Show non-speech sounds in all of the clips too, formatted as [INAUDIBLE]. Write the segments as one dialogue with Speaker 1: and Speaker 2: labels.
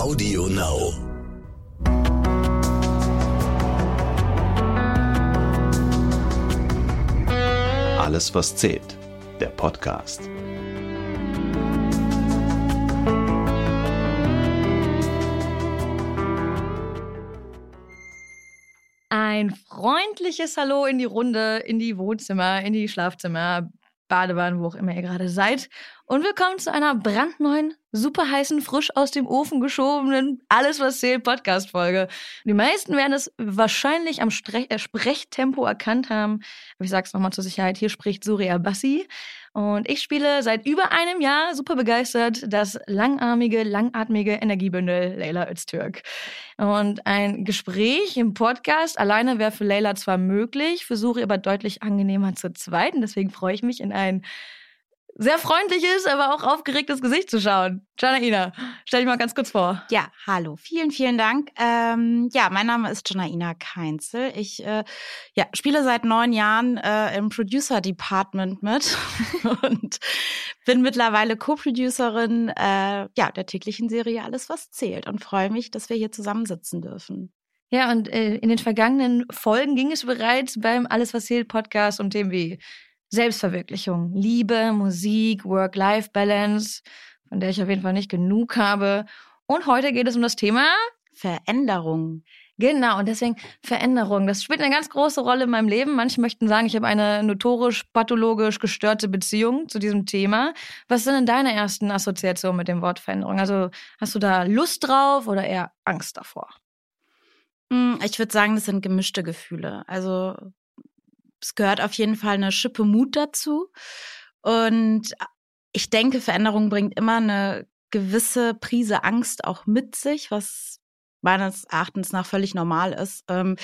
Speaker 1: Audio Now. Alles, was zählt. Der Podcast.
Speaker 2: Ein freundliches Hallo in die Runde, in die Wohnzimmer, in die Schlafzimmer, Badewanne, wo auch immer ihr gerade seid. Und willkommen zu einer brandneuen, super heißen, frisch aus dem Ofen geschobenen Alles, was zählt Podcast-Folge. Die meisten werden es wahrscheinlich am äh, Sprechtempo erkannt haben. Aber ich sag's nochmal zur Sicherheit, hier spricht Surya Bassi. Und ich spiele seit über einem Jahr super begeistert das langarmige, langatmige Energiebündel Leila Öztürk. Und ein Gespräch im Podcast alleine wäre für Leila zwar möglich, Suri aber deutlich angenehmer zu zweit. Und deswegen freue ich mich in ein sehr freundliches, aber auch aufgeregtes Gesicht zu schauen. Janaina, stell dich mal ganz kurz vor.
Speaker 3: Ja, hallo, vielen, vielen Dank. Ähm, ja, mein Name ist Janaina Keinzel. Ich äh, ja, spiele seit neun Jahren äh, im Producer Department mit [LAUGHS] und bin mittlerweile Co-Producerin äh, ja, der täglichen Serie Alles, was zählt und freue mich, dass wir hier zusammensitzen dürfen.
Speaker 2: Ja, und äh, in den vergangenen Folgen ging es bereits beim Alles, was zählt Podcast um Themen wie Selbstverwirklichung, Liebe, Musik, Work-Life-Balance, von der ich auf jeden Fall nicht genug habe. Und heute geht es um das Thema
Speaker 3: Veränderung.
Speaker 2: Genau, und deswegen Veränderung. Das spielt eine ganz große Rolle in meinem Leben. Manche möchten sagen, ich habe eine notorisch, pathologisch gestörte Beziehung zu diesem Thema. Was sind denn deine ersten Assoziationen mit dem Wort Veränderung? Also hast du da Lust drauf oder eher Angst davor?
Speaker 3: Hm, ich würde sagen, das sind gemischte Gefühle. Also es gehört auf jeden Fall eine Schippe Mut dazu. Und ich denke, Veränderung bringt immer eine gewisse Prise Angst auch mit sich, was meines Erachtens nach völlig normal ist. Ähm,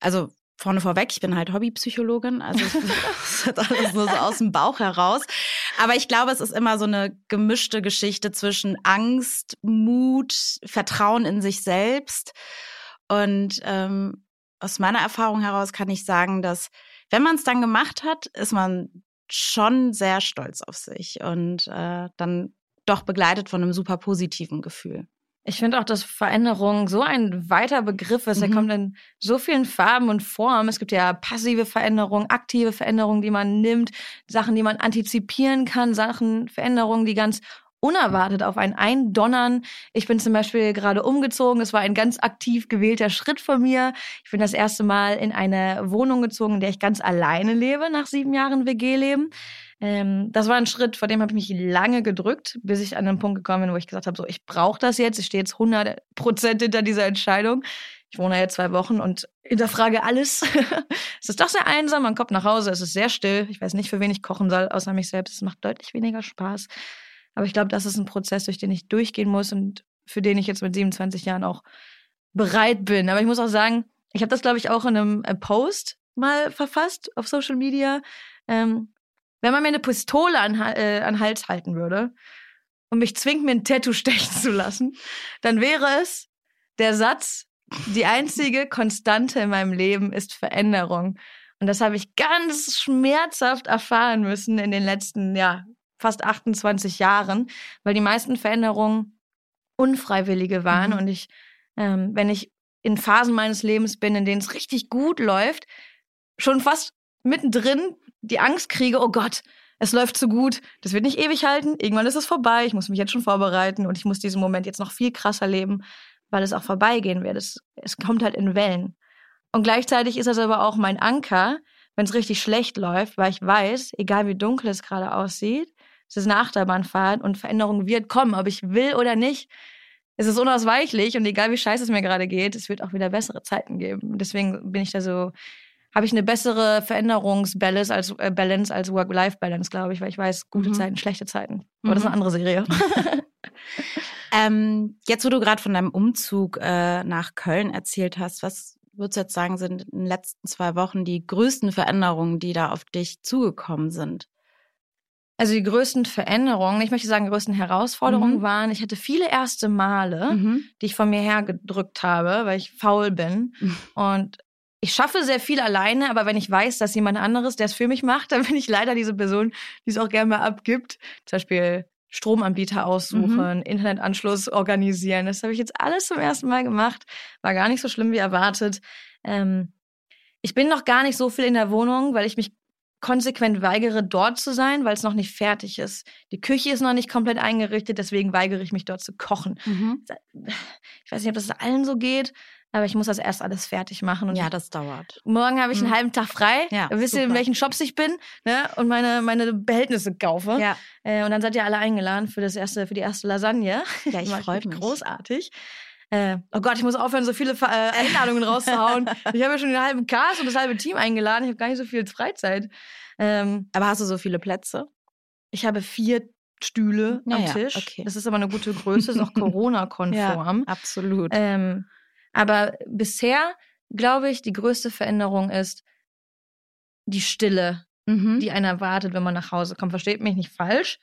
Speaker 3: also vorne vorweg, ich bin halt Hobbypsychologin, also das [LAUGHS] ist alles nur so aus dem Bauch heraus. Aber ich glaube, es ist immer so eine gemischte Geschichte zwischen Angst, Mut, Vertrauen in sich selbst. Und ähm, aus meiner Erfahrung heraus kann ich sagen, dass wenn man es dann gemacht hat, ist man schon sehr stolz auf sich und äh, dann doch begleitet von einem super positiven Gefühl.
Speaker 2: Ich finde auch, dass Veränderung so ein weiter Begriff ist. Mhm. Er kommt in so vielen Farben und Formen. Es gibt ja passive Veränderungen, aktive Veränderungen, die man nimmt, Sachen, die man antizipieren kann, Sachen, Veränderungen, die ganz unerwartet auf einen eindonnern. Ich bin zum Beispiel gerade umgezogen. Es war ein ganz aktiv gewählter Schritt von mir. Ich bin das erste Mal in eine Wohnung gezogen, in der ich ganz alleine lebe, nach sieben Jahren WG-Leben. Ähm, das war ein Schritt, vor dem habe ich mich lange gedrückt, bis ich an einen Punkt gekommen bin, wo ich gesagt habe, so, ich brauche das jetzt. Ich stehe jetzt 100 Prozent hinter dieser Entscheidung. Ich wohne jetzt zwei Wochen und hinterfrage alles. [LAUGHS] es ist doch sehr einsam. Man kommt nach Hause, es ist sehr still. Ich weiß nicht, für wen ich kochen soll, außer mich selbst. Es macht deutlich weniger Spaß. Aber ich glaube, das ist ein Prozess, durch den ich durchgehen muss und für den ich jetzt mit 27 Jahren auch bereit bin. Aber ich muss auch sagen, ich habe das, glaube ich, auch in einem äh, Post mal verfasst auf Social Media. Ähm, wenn man mir eine Pistole an, äh, an Hals halten würde und mich zwingt, mir ein Tattoo stechen zu lassen, dann wäre es der Satz, die einzige Konstante in meinem Leben ist Veränderung. Und das habe ich ganz schmerzhaft erfahren müssen in den letzten, ja, fast 28 Jahren, weil die meisten Veränderungen unfreiwillige waren. Mhm. Und ich, ähm, wenn ich in Phasen meines Lebens bin, in denen es richtig gut läuft, schon fast mittendrin die Angst kriege, oh Gott, es läuft zu gut, das wird nicht ewig halten, irgendwann ist es vorbei, ich muss mich jetzt schon vorbereiten und ich muss diesen Moment jetzt noch viel krasser leben, weil es auch vorbeigehen wird. Es, es kommt halt in Wellen. Und gleichzeitig ist das aber auch mein Anker, wenn es richtig schlecht läuft, weil ich weiß, egal wie dunkel es gerade aussieht, es ist eine Achterbahnfahrt und Veränderung wird kommen, ob ich will oder nicht. Es ist unausweichlich und egal wie scheiße es mir gerade geht, es wird auch wieder bessere Zeiten geben. Deswegen bin ich da so, habe ich eine bessere Veränderungsbalance als, äh, Balance als Work-Life-Balance, glaube ich, weil ich weiß, gute mhm. Zeiten, schlechte Zeiten. Aber mhm. das ist eine mhm. andere Serie. [LAUGHS] [LAUGHS]
Speaker 3: ähm, jetzt, wo du gerade von deinem Umzug äh, nach Köln erzählt hast, was würdest du jetzt sagen, sind in den letzten zwei Wochen die größten Veränderungen, die da auf dich zugekommen sind?
Speaker 2: Also die größten Veränderungen, ich möchte sagen, größten Herausforderungen mhm. waren, ich hatte viele erste Male, mhm. die ich von mir hergedrückt habe, weil ich faul bin. Mhm. [LAUGHS] Und ich schaffe sehr viel alleine, aber wenn ich weiß, dass jemand anderes der es für mich macht, [LAUGHS] dann bin ich leider diese Person, die es auch gerne mal abgibt. Zum Beispiel Stromanbieter aussuchen, mhm. Internetanschluss organisieren. Das habe ich jetzt alles zum ersten Mal gemacht. War gar nicht so schlimm wie erwartet. Ähm, ich bin noch gar nicht so viel in der Wohnung, weil ich mich konsequent weigere, dort zu sein, weil es noch nicht fertig ist. Die Küche ist noch nicht komplett eingerichtet, deswegen weigere ich mich dort zu kochen. Mhm. Ich weiß nicht, ob das allen so geht, aber ich muss das erst alles fertig machen.
Speaker 3: Und ja, das dauert.
Speaker 2: Morgen habe ich einen mhm. halben Tag frei. Ja, wisst ihr, in welchen Shops ich bin ne? und meine, meine Behältnisse kaufe. Ja. Äh, und dann seid ihr alle eingeladen für, das erste, für die erste Lasagne.
Speaker 3: Ja, ich [LAUGHS] freue mich.
Speaker 2: Großartig. Äh, oh Gott, ich muss aufhören, so viele äh, Einladungen rauszuhauen. [LAUGHS] Ich habe ja schon den halben Cast und das halbe Team eingeladen. Ich habe gar nicht so viel Freizeit.
Speaker 3: Ähm, aber hast du so viele Plätze?
Speaker 2: Ich habe vier Stühle ja, am Tisch. Okay. Das ist aber eine gute Größe, ist auch [LAUGHS] Corona-konform.
Speaker 3: ja, absolut.
Speaker 2: Ähm, aber bisher, glaube ich, die größte Veränderung ist die Stille, mhm. die einer erwartet, wenn man nach Hause kommt. Versteht mich nicht falsch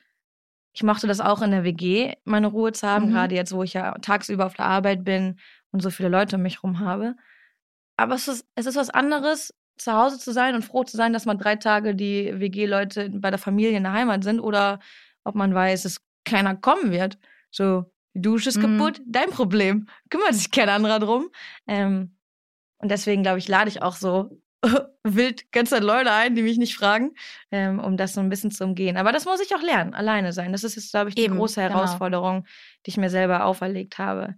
Speaker 2: ich mochte das auch in der WG, meine Ruhe zu haben, mhm. gerade jetzt, wo ich ja tagsüber auf der Arbeit bin und so viele Leute um mich rum habe. Aber es ist, es ist was anderes, zu Hause zu sein und froh zu sein, dass man drei Tage die WG-Leute bei der Familie in der Heimat sind oder ob man weiß, dass keiner kommen wird. So, die Dusche ist mhm. kaputt, dein Problem. Kümmert sich kein anderer drum. Ähm, und deswegen, glaube ich, lade ich auch so [LAUGHS] wild ganz Leute ein, die mich nicht fragen, ähm, um das so ein bisschen zu umgehen. Aber das muss ich auch lernen, alleine sein. Das ist jetzt, glaube ich, die Eben, große genau. Herausforderung, genau. die ich mir selber auferlegt habe.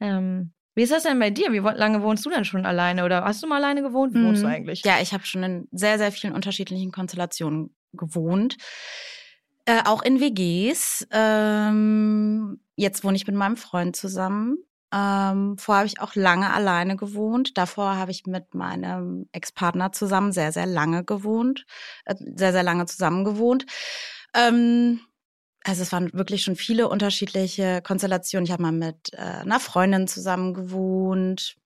Speaker 2: Ähm, wie ist das denn bei dir? Wie lange wohnst du denn schon alleine? Oder hast du mal alleine gewohnt? Wie wohnst du mhm. eigentlich?
Speaker 3: Ja, ich habe schon in sehr, sehr vielen unterschiedlichen Konstellationen gewohnt. Äh, auch in WGs. Ähm, jetzt wohne ich mit meinem Freund zusammen. Ähm, vorher habe ich auch lange alleine gewohnt. Davor habe ich mit meinem Ex-Partner zusammen sehr, sehr lange gewohnt, äh, sehr, sehr lange zusammen gewohnt. Ähm, also es waren wirklich schon viele unterschiedliche Konstellationen. Ich habe mal mit äh, einer Freundin zusammen gewohnt.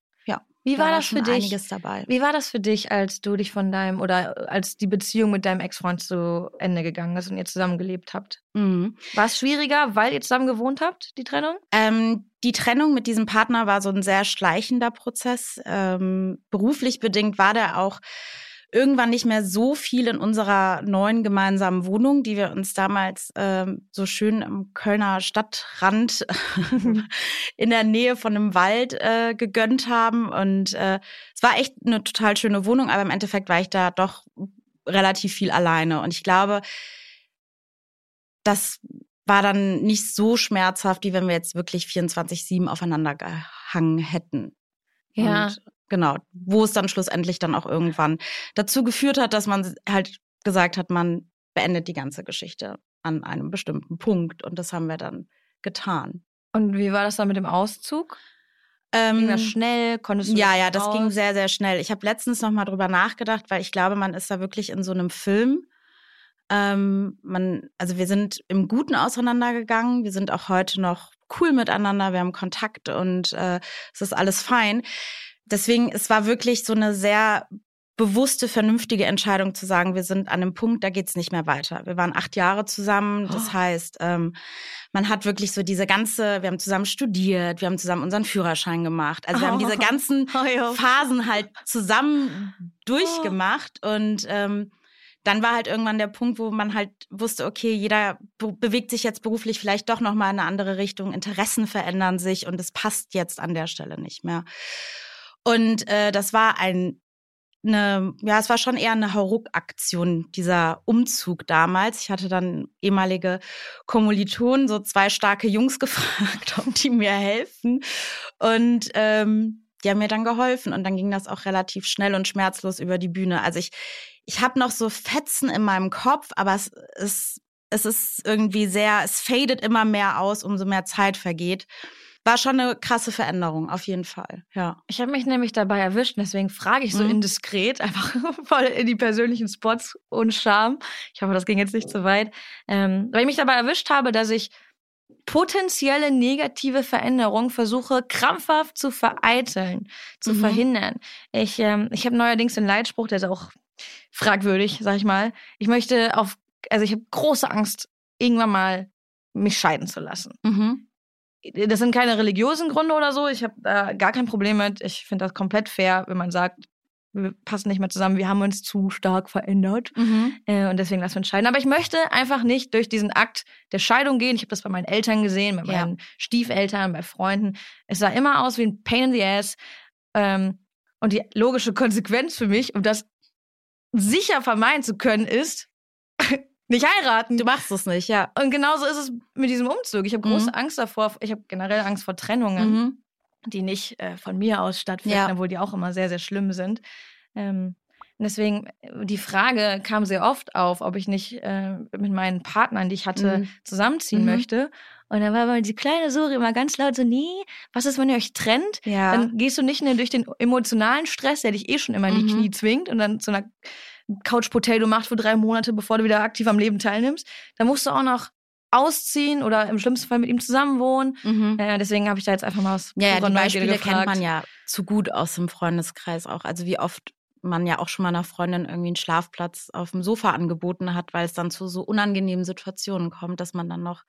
Speaker 2: Wie war,
Speaker 3: da
Speaker 2: das für dich? Wie war das für dich, als du dich von deinem oder als die Beziehung mit deinem Ex-Freund zu Ende gegangen ist und ihr zusammen gelebt habt? Mhm. War es schwieriger, weil ihr zusammen gewohnt habt, die Trennung?
Speaker 3: Ähm, die Trennung mit diesem Partner war so ein sehr schleichender Prozess. Ähm, beruflich bedingt war der auch irgendwann nicht mehr so viel in unserer neuen gemeinsamen Wohnung, die wir uns damals ähm, so schön im Kölner Stadtrand [LAUGHS] in der Nähe von einem Wald äh, gegönnt haben. Und äh, es war echt eine total schöne Wohnung, aber im Endeffekt war ich da doch relativ viel alleine. Und ich glaube, das war dann nicht so schmerzhaft, wie wenn wir jetzt wirklich 24-7 aufeinander gehangen hätten.
Speaker 2: Ja.
Speaker 3: Und genau, wo es dann schlussendlich dann auch irgendwann dazu geführt hat, dass man halt gesagt hat, man beendet die ganze Geschichte an einem bestimmten Punkt. Und das haben wir dann getan.
Speaker 2: Und wie war das dann mit dem Auszug? Ähm, ging das schnell? Konntest du
Speaker 3: Ja, ja, das raus? ging sehr, sehr schnell. Ich habe letztens noch mal drüber nachgedacht, weil ich glaube, man ist da wirklich in so einem Film. Ähm, man, also wir sind im Guten auseinandergegangen. Wir sind auch heute noch cool miteinander. Wir haben Kontakt und äh, es ist alles fein deswegen, es war wirklich so eine sehr bewusste, vernünftige Entscheidung zu sagen, wir sind an einem Punkt, da geht's nicht mehr weiter. Wir waren acht Jahre zusammen. Das oh. heißt, ähm, man hat wirklich so diese ganze, wir haben zusammen studiert, wir haben zusammen unseren Führerschein gemacht. Also wir oh. haben diese ganzen [LAUGHS] oh, Phasen halt zusammen [LAUGHS] durchgemacht und ähm, dann war halt irgendwann der Punkt, wo man halt wusste, okay, jeder be bewegt sich jetzt beruflich vielleicht doch noch mal in eine andere Richtung, Interessen verändern sich und es passt jetzt an der Stelle nicht mehr. Und äh, das war ein eine, ja, es war schon eher eine Hauruck-Aktion, dieser Umzug damals. Ich hatte dann ehemalige Kommilitonen, so zwei starke Jungs [LAUGHS] gefragt, ob die mir helfen. Und ähm, die haben mir dann geholfen und dann ging das auch relativ schnell und schmerzlos über die Bühne. Also ich, ich habe noch so Fetzen in meinem Kopf, aber es, es, es ist irgendwie sehr, es fadet immer mehr aus, umso mehr Zeit vergeht war schon eine krasse Veränderung, auf jeden Fall. Ja.
Speaker 2: Ich habe mich nämlich dabei erwischt, deswegen frage ich so mhm. indiskret, einfach [LAUGHS] voll in die persönlichen Spots und Charme. Ich hoffe, das ging jetzt nicht zu weit. Ähm, weil ich mich dabei erwischt habe, dass ich potenzielle negative Veränderungen versuche krampfhaft zu vereiteln, zu mhm. verhindern. Ich, ähm, ich habe neuerdings den Leitspruch, der ist auch fragwürdig, sag ich mal. Ich möchte auf, also ich habe große Angst, irgendwann mal mich scheiden zu lassen. Mhm das sind keine religiösen Gründe oder so. Ich habe da gar kein Problem mit. Ich finde das komplett fair, wenn man sagt, wir passen nicht mehr zusammen, wir haben uns zu stark verändert
Speaker 3: Mhm.
Speaker 2: äh, und deswegen lassen wir uns scheiden. Aber ich möchte einfach nicht durch diesen Akt der Scheidung gehen. Ich habe das bei meinen Eltern gesehen, bei
Speaker 3: Ja.
Speaker 2: meinen Stiefeltern, bei Freunden. Es sah immer aus wie ein Pain in the Ass. Ähm, und die logische Konsequenz für mich, um das sicher vermeiden zu können, ist nicht heiraten.
Speaker 3: Du machst es nicht, ja.
Speaker 2: Und genauso ist es mit diesem Umzug. Ich habe große
Speaker 3: Mhm.
Speaker 2: Angst davor. Ich habe generell Angst vor Trennungen,
Speaker 3: Mhm.
Speaker 2: die nicht äh, von mir aus stattfinden,
Speaker 3: Ja.
Speaker 2: obwohl die auch immer sehr, sehr schlimm sind. Ähm, und deswegen, die Frage kam sehr oft auf, ob ich nicht äh, mit meinen Partnern, die ich hatte,
Speaker 3: Mhm.
Speaker 2: zusammenziehen
Speaker 3: Mhm.
Speaker 2: möchte. Und dann war aber die kleine Suri immer ganz laut so, nee, was ist, wenn ihr euch trennt?
Speaker 3: Ja.
Speaker 2: Dann gehst du nicht nur durch den emotionalen Stress, der dich eh schon immer in die
Speaker 3: Mhm.
Speaker 2: Knie zwingt und dann zu einer Couch Potato macht für drei Monate, bevor du wieder aktiv am Leben teilnimmst. Dann musst du auch noch ausziehen oder im schlimmsten Fall mit ihm zusammenwohnen.
Speaker 3: mhm.
Speaker 2: Äh, deswegen habe ich da jetzt einfach mal aus
Speaker 3: Ja, ja, die Beispiele kennt
Speaker 2: gefragt.
Speaker 3: man ja zu gut aus dem Freundeskreis auch. Also wie oft man ja auch schon mal einer Freundin irgendwie einen Schlafplatz auf dem Sofa angeboten hat, weil es dann zu so unangenehmen Situationen kommt, dass man dann noch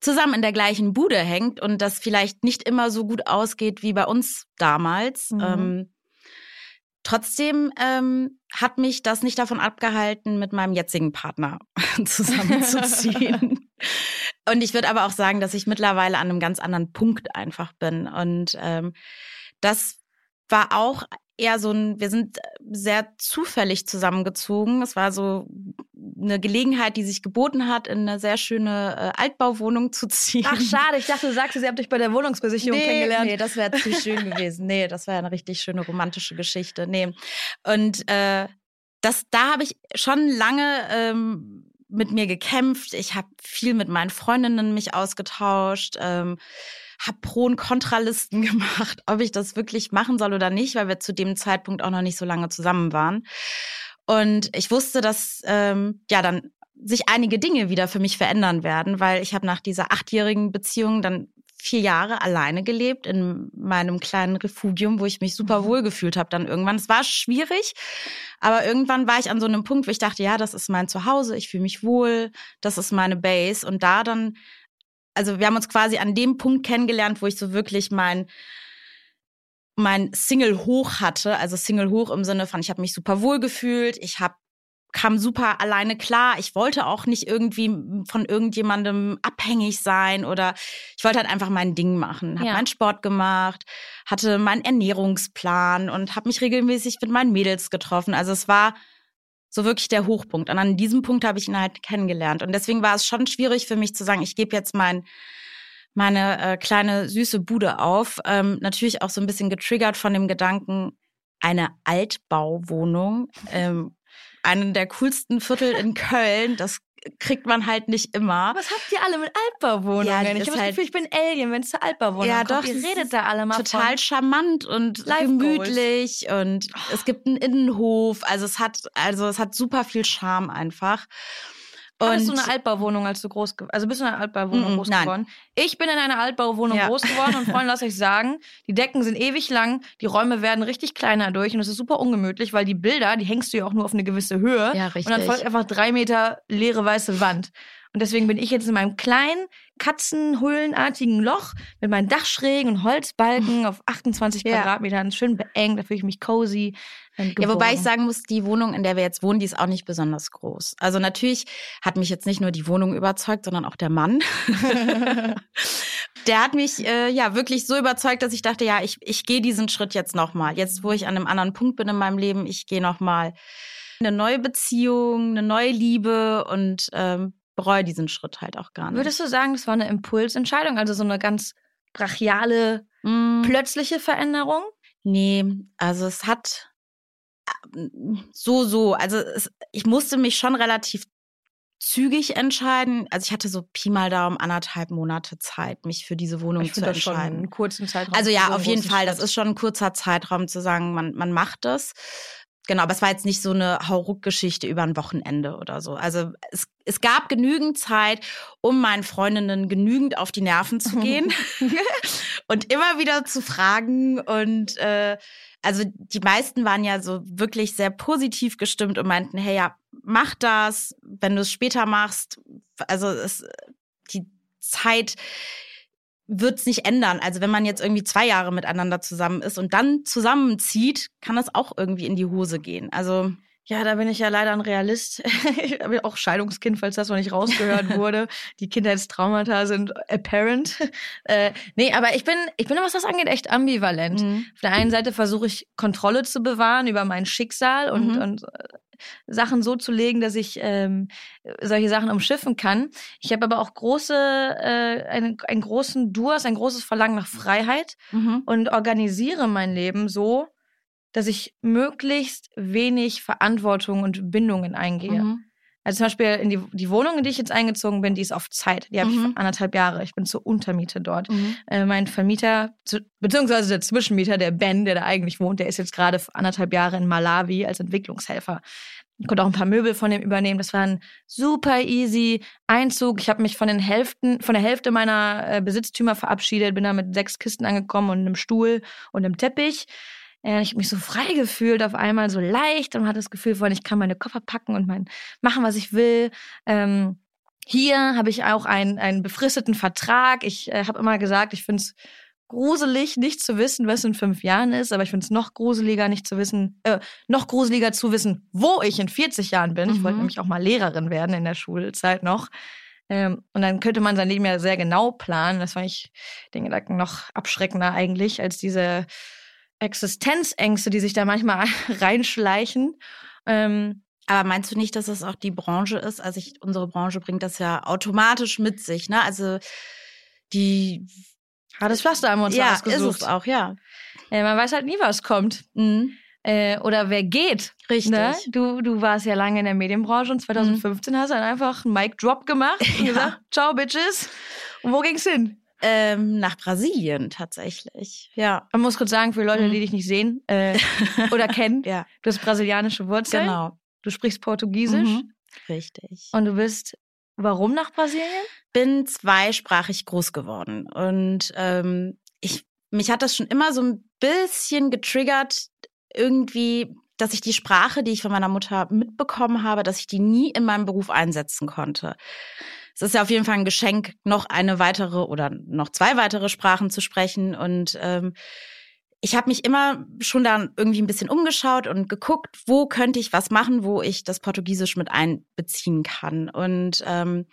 Speaker 3: zusammen in der gleichen Bude hängt und das vielleicht nicht immer so gut ausgeht wie bei uns damals.
Speaker 2: Mhm.
Speaker 3: Ähm, trotzdem ähm, hat mich das nicht davon abgehalten, mit meinem jetzigen Partner [LAUGHS] zusammenzuziehen. [LAUGHS] Und ich würde aber auch sagen, dass ich mittlerweile an einem ganz anderen Punkt einfach bin. Und ähm, das war auch eher so ein, wir sind sehr zufällig zusammengezogen. Es war so eine Gelegenheit, die sich geboten hat, in eine sehr schöne äh, Altbauwohnung zu ziehen.
Speaker 2: Ach, schade. Ich dachte, du sagst, ihr habt euch bei der Wohnungsbesichtigung kennengelernt.
Speaker 3: Nee, das wäre zu schön [LAUGHS] gewesen. Nee, das wäre eine richtig schöne romantische Geschichte. Nee. Und äh, das, da habe ich schon lange ähm, mit mir gekämpft. Ich habe viel mit meinen Freundinnen mich ausgetauscht. Ähm, habe Pro- und Kontralisten [LAUGHS] gemacht, ob ich das wirklich machen soll oder nicht, weil wir zu dem Zeitpunkt auch noch nicht so lange zusammen waren. Und ich wusste, dass ähm, ja dann sich einige Dinge wieder für mich verändern werden, weil ich habe nach dieser achtjährigen Beziehung dann vier Jahre alleine gelebt in meinem kleinen Refugium, wo ich mich super wohl gefühlt habe dann irgendwann. Es war schwierig, aber irgendwann war ich an so einem Punkt, wo ich dachte, ja, das ist mein Zuhause, ich fühle mich wohl, das ist meine Base. Und da dann, also wir haben uns quasi an dem Punkt kennengelernt, wo ich so wirklich mein mein Single hoch hatte, also Single hoch im Sinne von, ich habe mich super wohl gefühlt, ich habe kam super alleine klar. Ich wollte auch nicht irgendwie von irgendjemandem abhängig sein oder ich wollte halt einfach mein Ding machen. Habe
Speaker 2: Ja.
Speaker 3: meinen Sport gemacht, hatte meinen Ernährungsplan und habe mich regelmäßig mit meinen Mädels getroffen. Also es war so wirklich der Hochpunkt. Und an diesem Punkt habe ich ihn halt kennengelernt. Und deswegen war es schon schwierig für mich zu sagen, ich gebe jetzt mein meine äh, kleine süße Bude auf. Ähm, natürlich auch so ein bisschen getriggert von dem Gedanken, eine Altbauwohnung, ähm, einen der coolsten Viertel in Köln, das kriegt man halt nicht immer.
Speaker 2: Was habt ihr alle mit Altbauwohnungen?
Speaker 3: Ja,
Speaker 2: ich habe das
Speaker 3: halt-
Speaker 2: Gefühl, ich bin Alien, wenn es zur Altbauwohnung
Speaker 3: Ja,
Speaker 2: kommt.
Speaker 3: doch,
Speaker 2: Ihr
Speaker 3: das
Speaker 2: redet da alle mal
Speaker 3: Total
Speaker 2: von.
Speaker 3: charmant und
Speaker 2: Life
Speaker 3: gemütlich und es gibt einen Innenhof, also es hat also es hat super viel Charme einfach.
Speaker 2: Hattest du
Speaker 3: Und-
Speaker 2: eine Altbauwohnung, als du groß geworden Also bist du in einer Altbauwohnung
Speaker 3: Mm-mm,
Speaker 2: groß
Speaker 3: nein.
Speaker 2: geworden? Ich bin in einer Altbauwohnung
Speaker 3: Ja.
Speaker 2: groß geworden und Freunde, [LAUGHS] lasst euch sagen, die Decken sind ewig lang, die Räume werden richtig kleiner durch und es ist super ungemütlich, weil die Bilder, die hängst du ja auch nur auf eine gewisse Höhe.
Speaker 3: Ja,
Speaker 2: Und dann
Speaker 3: richtig.
Speaker 2: folgt einfach drei Meter leere weiße Wand. Und deswegen bin ich jetzt in meinem kleinen, katzenhöhlenartigen Loch mit meinen Dachschrägen und Holzbalken [LAUGHS] auf 28
Speaker 3: Ja.
Speaker 2: Quadratmetern, schön beengt, da fühle ich mich cozy.
Speaker 3: Ja, wobei ich sagen muss, die Wohnung, in der wir jetzt wohnen, die ist auch nicht besonders groß. Also natürlich hat mich jetzt nicht nur die Wohnung überzeugt, sondern auch der Mann. [LAUGHS] [LAUGHS] der hat mich äh, ja wirklich so überzeugt, dass ich dachte, ja, ich, ich gehe diesen Schritt jetzt nochmal. Jetzt, wo ich an einem anderen Punkt bin in meinem Leben, ich gehe nochmal eine neue Beziehung, eine neue Liebe und ähm, bereue diesen Schritt halt auch gar nicht.
Speaker 2: Würdest du sagen, das war eine Impulsentscheidung, also so eine ganz brachiale,
Speaker 3: Mm.
Speaker 2: plötzliche Veränderung?
Speaker 3: Nee, also es hat äh, so, so. Also es, ich musste mich schon relativ zügig entscheiden. Also ich hatte so Pi mal Daumen anderthalb Monate Zeit, mich für diese Wohnung
Speaker 2: Ich
Speaker 3: zu
Speaker 2: finde das schon
Speaker 3: entscheiden.
Speaker 2: einen kurzen Zeitraum.
Speaker 3: Also ja, auf jeden Fall. Das
Speaker 2: Schritt.
Speaker 3: ist schon ein kurzer Zeitraum zu sagen, man, man macht das. Genau, aber es war jetzt nicht so eine Hauruck-Geschichte über ein Wochenende oder so. Also es, es gab genügend Zeit, um meinen Freundinnen genügend auf die Nerven zu gehen [LAUGHS] [LAUGHS] und immer wieder zu fragen. Und äh, also die meisten waren ja so wirklich sehr positiv gestimmt und meinten, hey ja, mach das, wenn du es später machst. Also es, die Zeit wird's nicht ändern. Also wenn man jetzt irgendwie zwei Jahre miteinander zusammen ist und dann zusammenzieht, kann das auch irgendwie in die Hose gehen. Also
Speaker 2: ja, da bin ich ja leider ein Realist. [LAUGHS] ich bin auch Scheidungskind, falls das noch nicht rausgehört [LAUGHS] wurde. Die Kindheitstraumata sind apparent. Äh, nee, aber ich bin, ich bin, was das angeht, echt ambivalent. Mhm. Auf der einen Seite versuche ich, Kontrolle zu bewahren über mein Schicksal und, mhm. und äh, Sachen so zu legen, dass ich ähm, solche Sachen umschiffen kann. Ich habe aber auch große, äh, einen, einen großen Durst, ein großes Verlangen nach Freiheit mhm. und organisiere mein Leben so, dass ich möglichst wenig Verantwortung und Bindungen eingehe. Mhm. Also zum Beispiel in die, die Wohnung, in die ich jetzt eingezogen bin, die ist auf Zeit. Die habe mhm. ich anderthalb Jahre. Ich bin zur Untermiete dort. Mhm. Äh, mein Vermieter, beziehungsweise der Zwischenmieter, der Ben, der da eigentlich wohnt, der ist jetzt gerade anderthalb Jahre in Malawi als Entwicklungshelfer. Ich konnte auch ein paar Möbel von dem übernehmen. Das war ein super easy Einzug. Ich habe mich von den Hälften, von der Hälfte meiner äh, Besitztümer verabschiedet, bin da mit sechs Kisten angekommen und einem Stuhl und einem Teppich. Ich habe mich so frei gefühlt, auf einmal so leicht und hatte das Gefühl von, ich kann meine Koffer packen und mein, machen, was ich will. Ähm, hier habe ich auch einen, einen befristeten Vertrag. Ich äh, habe immer gesagt, ich finde es gruselig, nicht zu wissen, was in fünf Jahren ist, aber ich finde es noch gruseliger, nicht zu wissen, äh, noch gruseliger zu wissen, wo ich in 40 Jahren bin. Mhm. Ich wollte mhm. nämlich auch mal Lehrerin werden in der Schulzeit noch. Ähm, und dann könnte man sein Leben ja sehr genau planen. Das fand ich den Gedanken noch abschreckender eigentlich als diese Existenzängste, die sich da manchmal [LAUGHS] reinschleichen. Ähm,
Speaker 3: aber meinst du nicht, dass das auch die Branche ist? Also ich, unsere Branche bringt das ja automatisch mit sich, ne? Also die
Speaker 2: hartes Pflaster haben wir uns
Speaker 3: ja,
Speaker 2: ausgesucht.
Speaker 3: Ist es auch, ja.
Speaker 2: Äh, man weiß halt nie, was kommt. Mhm. Äh, oder wer geht.
Speaker 3: Richtig. Ne?
Speaker 2: Du, du warst ja lange in der Medienbranche und 2015 mhm. hast du dann einfach einen Mic Drop gemacht und [LAUGHS] ja. gesagt, ciao Bitches. Und wo ging's hin?
Speaker 3: Ähm, nach Brasilien tatsächlich. Ja.
Speaker 2: Man muss kurz sagen, für Leute, die mhm. dich nicht sehen äh, oder kennen, [LAUGHS]
Speaker 3: ja.
Speaker 2: du hast brasilianische Wurzeln.
Speaker 3: Genau.
Speaker 2: Du sprichst Portugiesisch. Mhm.
Speaker 3: Richtig.
Speaker 2: Und du bist warum nach Brasilien?
Speaker 3: Bin zweisprachig groß geworden. Und ähm, ich, mich hat das schon immer so ein bisschen getriggert, irgendwie dass ich die Sprache, die ich von meiner Mutter mitbekommen habe, dass ich die nie in meinem Beruf einsetzen konnte es ist ja auf jeden Fall ein Geschenk, noch eine weitere oder noch zwei weitere Sprachen zu sprechen. Und ähm, ich habe mich immer schon da irgendwie ein bisschen umgeschaut und geguckt, wo könnte ich was machen, wo ich das Portugiesisch mit einbeziehen kann. Und ähm,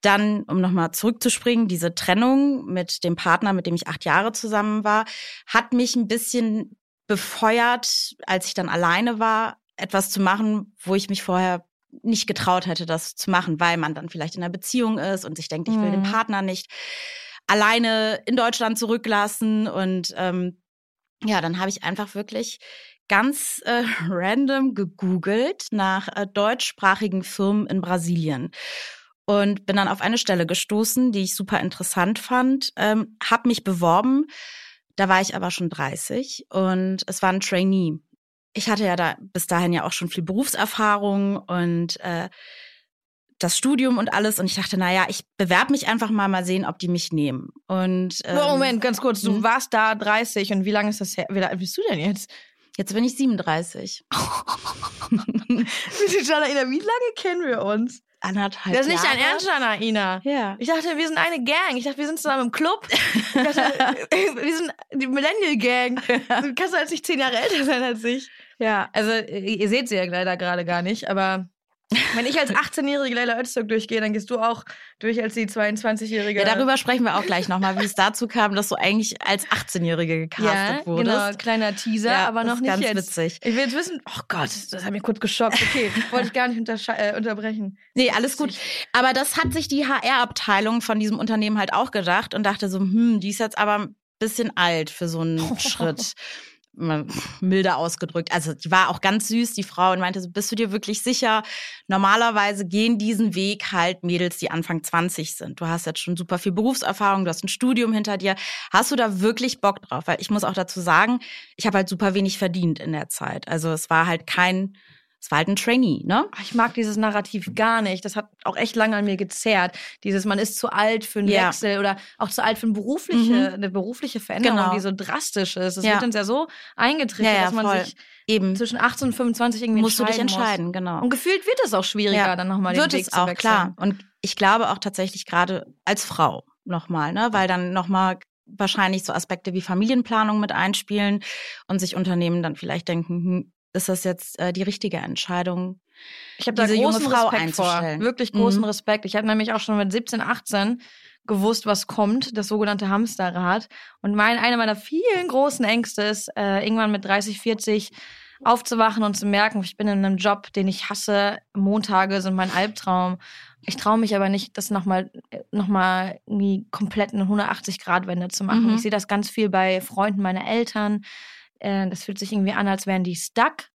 Speaker 3: dann, um nochmal zurückzuspringen, diese Trennung mit dem Partner, mit dem ich acht Jahre zusammen war, hat mich ein bisschen befeuert, als ich dann alleine war, etwas zu machen, wo ich mich vorher nicht getraut hätte, das zu machen, weil man dann vielleicht in einer Beziehung ist und sich denkt, ich will mhm. den Partner nicht alleine in Deutschland zurücklassen. Und ähm, ja, dann habe ich einfach wirklich ganz äh, [LAUGHS] random gegoogelt nach äh, deutschsprachigen Firmen in Brasilien und bin dann auf eine Stelle gestoßen, die ich super interessant fand, ähm, habe mich beworben. Da war ich aber schon 30 und es war ein Trainee ich hatte ja da bis dahin ja auch schon viel Berufserfahrung und äh, das Studium und alles und ich dachte, naja, ich bewerbe mich einfach mal, mal sehen, ob die mich nehmen. Und
Speaker 2: ähm, Moment, ganz kurz, du hm? warst da 30 und wie lange ist das her? Wie alt bist du denn jetzt?
Speaker 3: Jetzt bin ich 37.
Speaker 2: Janaina, [LAUGHS] wie lange kennen wir uns?
Speaker 3: Anderthalb
Speaker 2: Das ist nicht dein Ernst, Janaina.
Speaker 3: Ja.
Speaker 2: Ich dachte, wir sind eine Gang. Ich dachte, wir sind zusammen im Club. Ich dachte, [LAUGHS] wir sind die Millennial Gang. Du kannst halt nicht zehn Jahre älter sein als ich. Ja, also ihr seht sie ja leider gerade gar nicht, aber wenn ich als 18-jährige Leila Öztürk durchgehe, dann gehst du auch durch als die 22-jährige.
Speaker 3: Ja, darüber sprechen wir auch gleich nochmal, wie es dazu kam, dass du eigentlich als 18-jährige gecastet ja, wurdest.
Speaker 2: Genau, kleiner Teaser, ja, aber noch nicht
Speaker 3: ganz
Speaker 2: jetzt.
Speaker 3: witzig.
Speaker 2: Ich will jetzt wissen, oh Gott, das hat mich kurz geschockt. Okay, [LAUGHS] wollte ich gar nicht äh, unterbrechen.
Speaker 3: Nee, alles gut. Aber das hat sich die HR-Abteilung von diesem Unternehmen halt auch gedacht und dachte so, hm, die ist jetzt aber ein bisschen alt für so einen [LAUGHS] Schritt milder ausgedrückt. Also die war auch ganz süß, die Frau, und meinte so, bist du dir wirklich sicher? Normalerweise gehen diesen Weg halt Mädels, die Anfang 20 sind. Du hast jetzt schon super viel Berufserfahrung, du hast ein Studium hinter dir. Hast du da wirklich Bock drauf? Weil ich muss auch dazu sagen, ich habe halt super wenig verdient in der Zeit. Also es war halt kein es war halt ein Trainee, ne?
Speaker 2: Ich mag dieses Narrativ gar nicht. Das hat auch echt lange an mir gezerrt. Dieses, man ist zu alt für einen ja. Wechsel oder auch zu alt für eine berufliche, mhm. eine berufliche Veränderung, genau. die so drastisch ist. Das ja. wird uns ja so eingetrichtert, ja, dass man voll. sich eben zwischen 18 und 25 irgendwie
Speaker 3: musst du dich entscheiden,
Speaker 2: muss.
Speaker 3: genau.
Speaker 2: Und gefühlt wird es auch schwieriger, dann nochmal den
Speaker 3: wird
Speaker 2: Weg
Speaker 3: es auch,
Speaker 2: wechseln.
Speaker 3: klar. Und ich glaube auch tatsächlich gerade als Frau nochmal, ne? Weil dann nochmal wahrscheinlich so Aspekte wie Familienplanung mit einspielen und sich Unternehmen dann vielleicht denken, hm, ist das jetzt äh, die richtige Entscheidung?
Speaker 2: Ich habe da
Speaker 3: diese
Speaker 2: großen
Speaker 3: junge Frau
Speaker 2: Respekt vor.
Speaker 3: einzustellen.
Speaker 2: Wirklich großen
Speaker 3: Mhm.
Speaker 2: Respekt. Ich habe nämlich auch schon mit 17, 18 gewusst, was kommt, das sogenannte Hamsterrad. Und mein, einer meiner vielen großen Ängste ist, äh, irgendwann mit 30, 40 aufzuwachen und zu merken, ich bin in einem Job, den ich hasse. Montage sind mein Albtraum. Ich traue mich aber nicht, das nochmal noch mal irgendwie komplett eine 180-Grad-Wende zu machen.
Speaker 3: Mhm.
Speaker 2: Ich sehe das ganz viel bei Freunden meiner Eltern. Äh, das fühlt sich irgendwie an, als wären die stuck,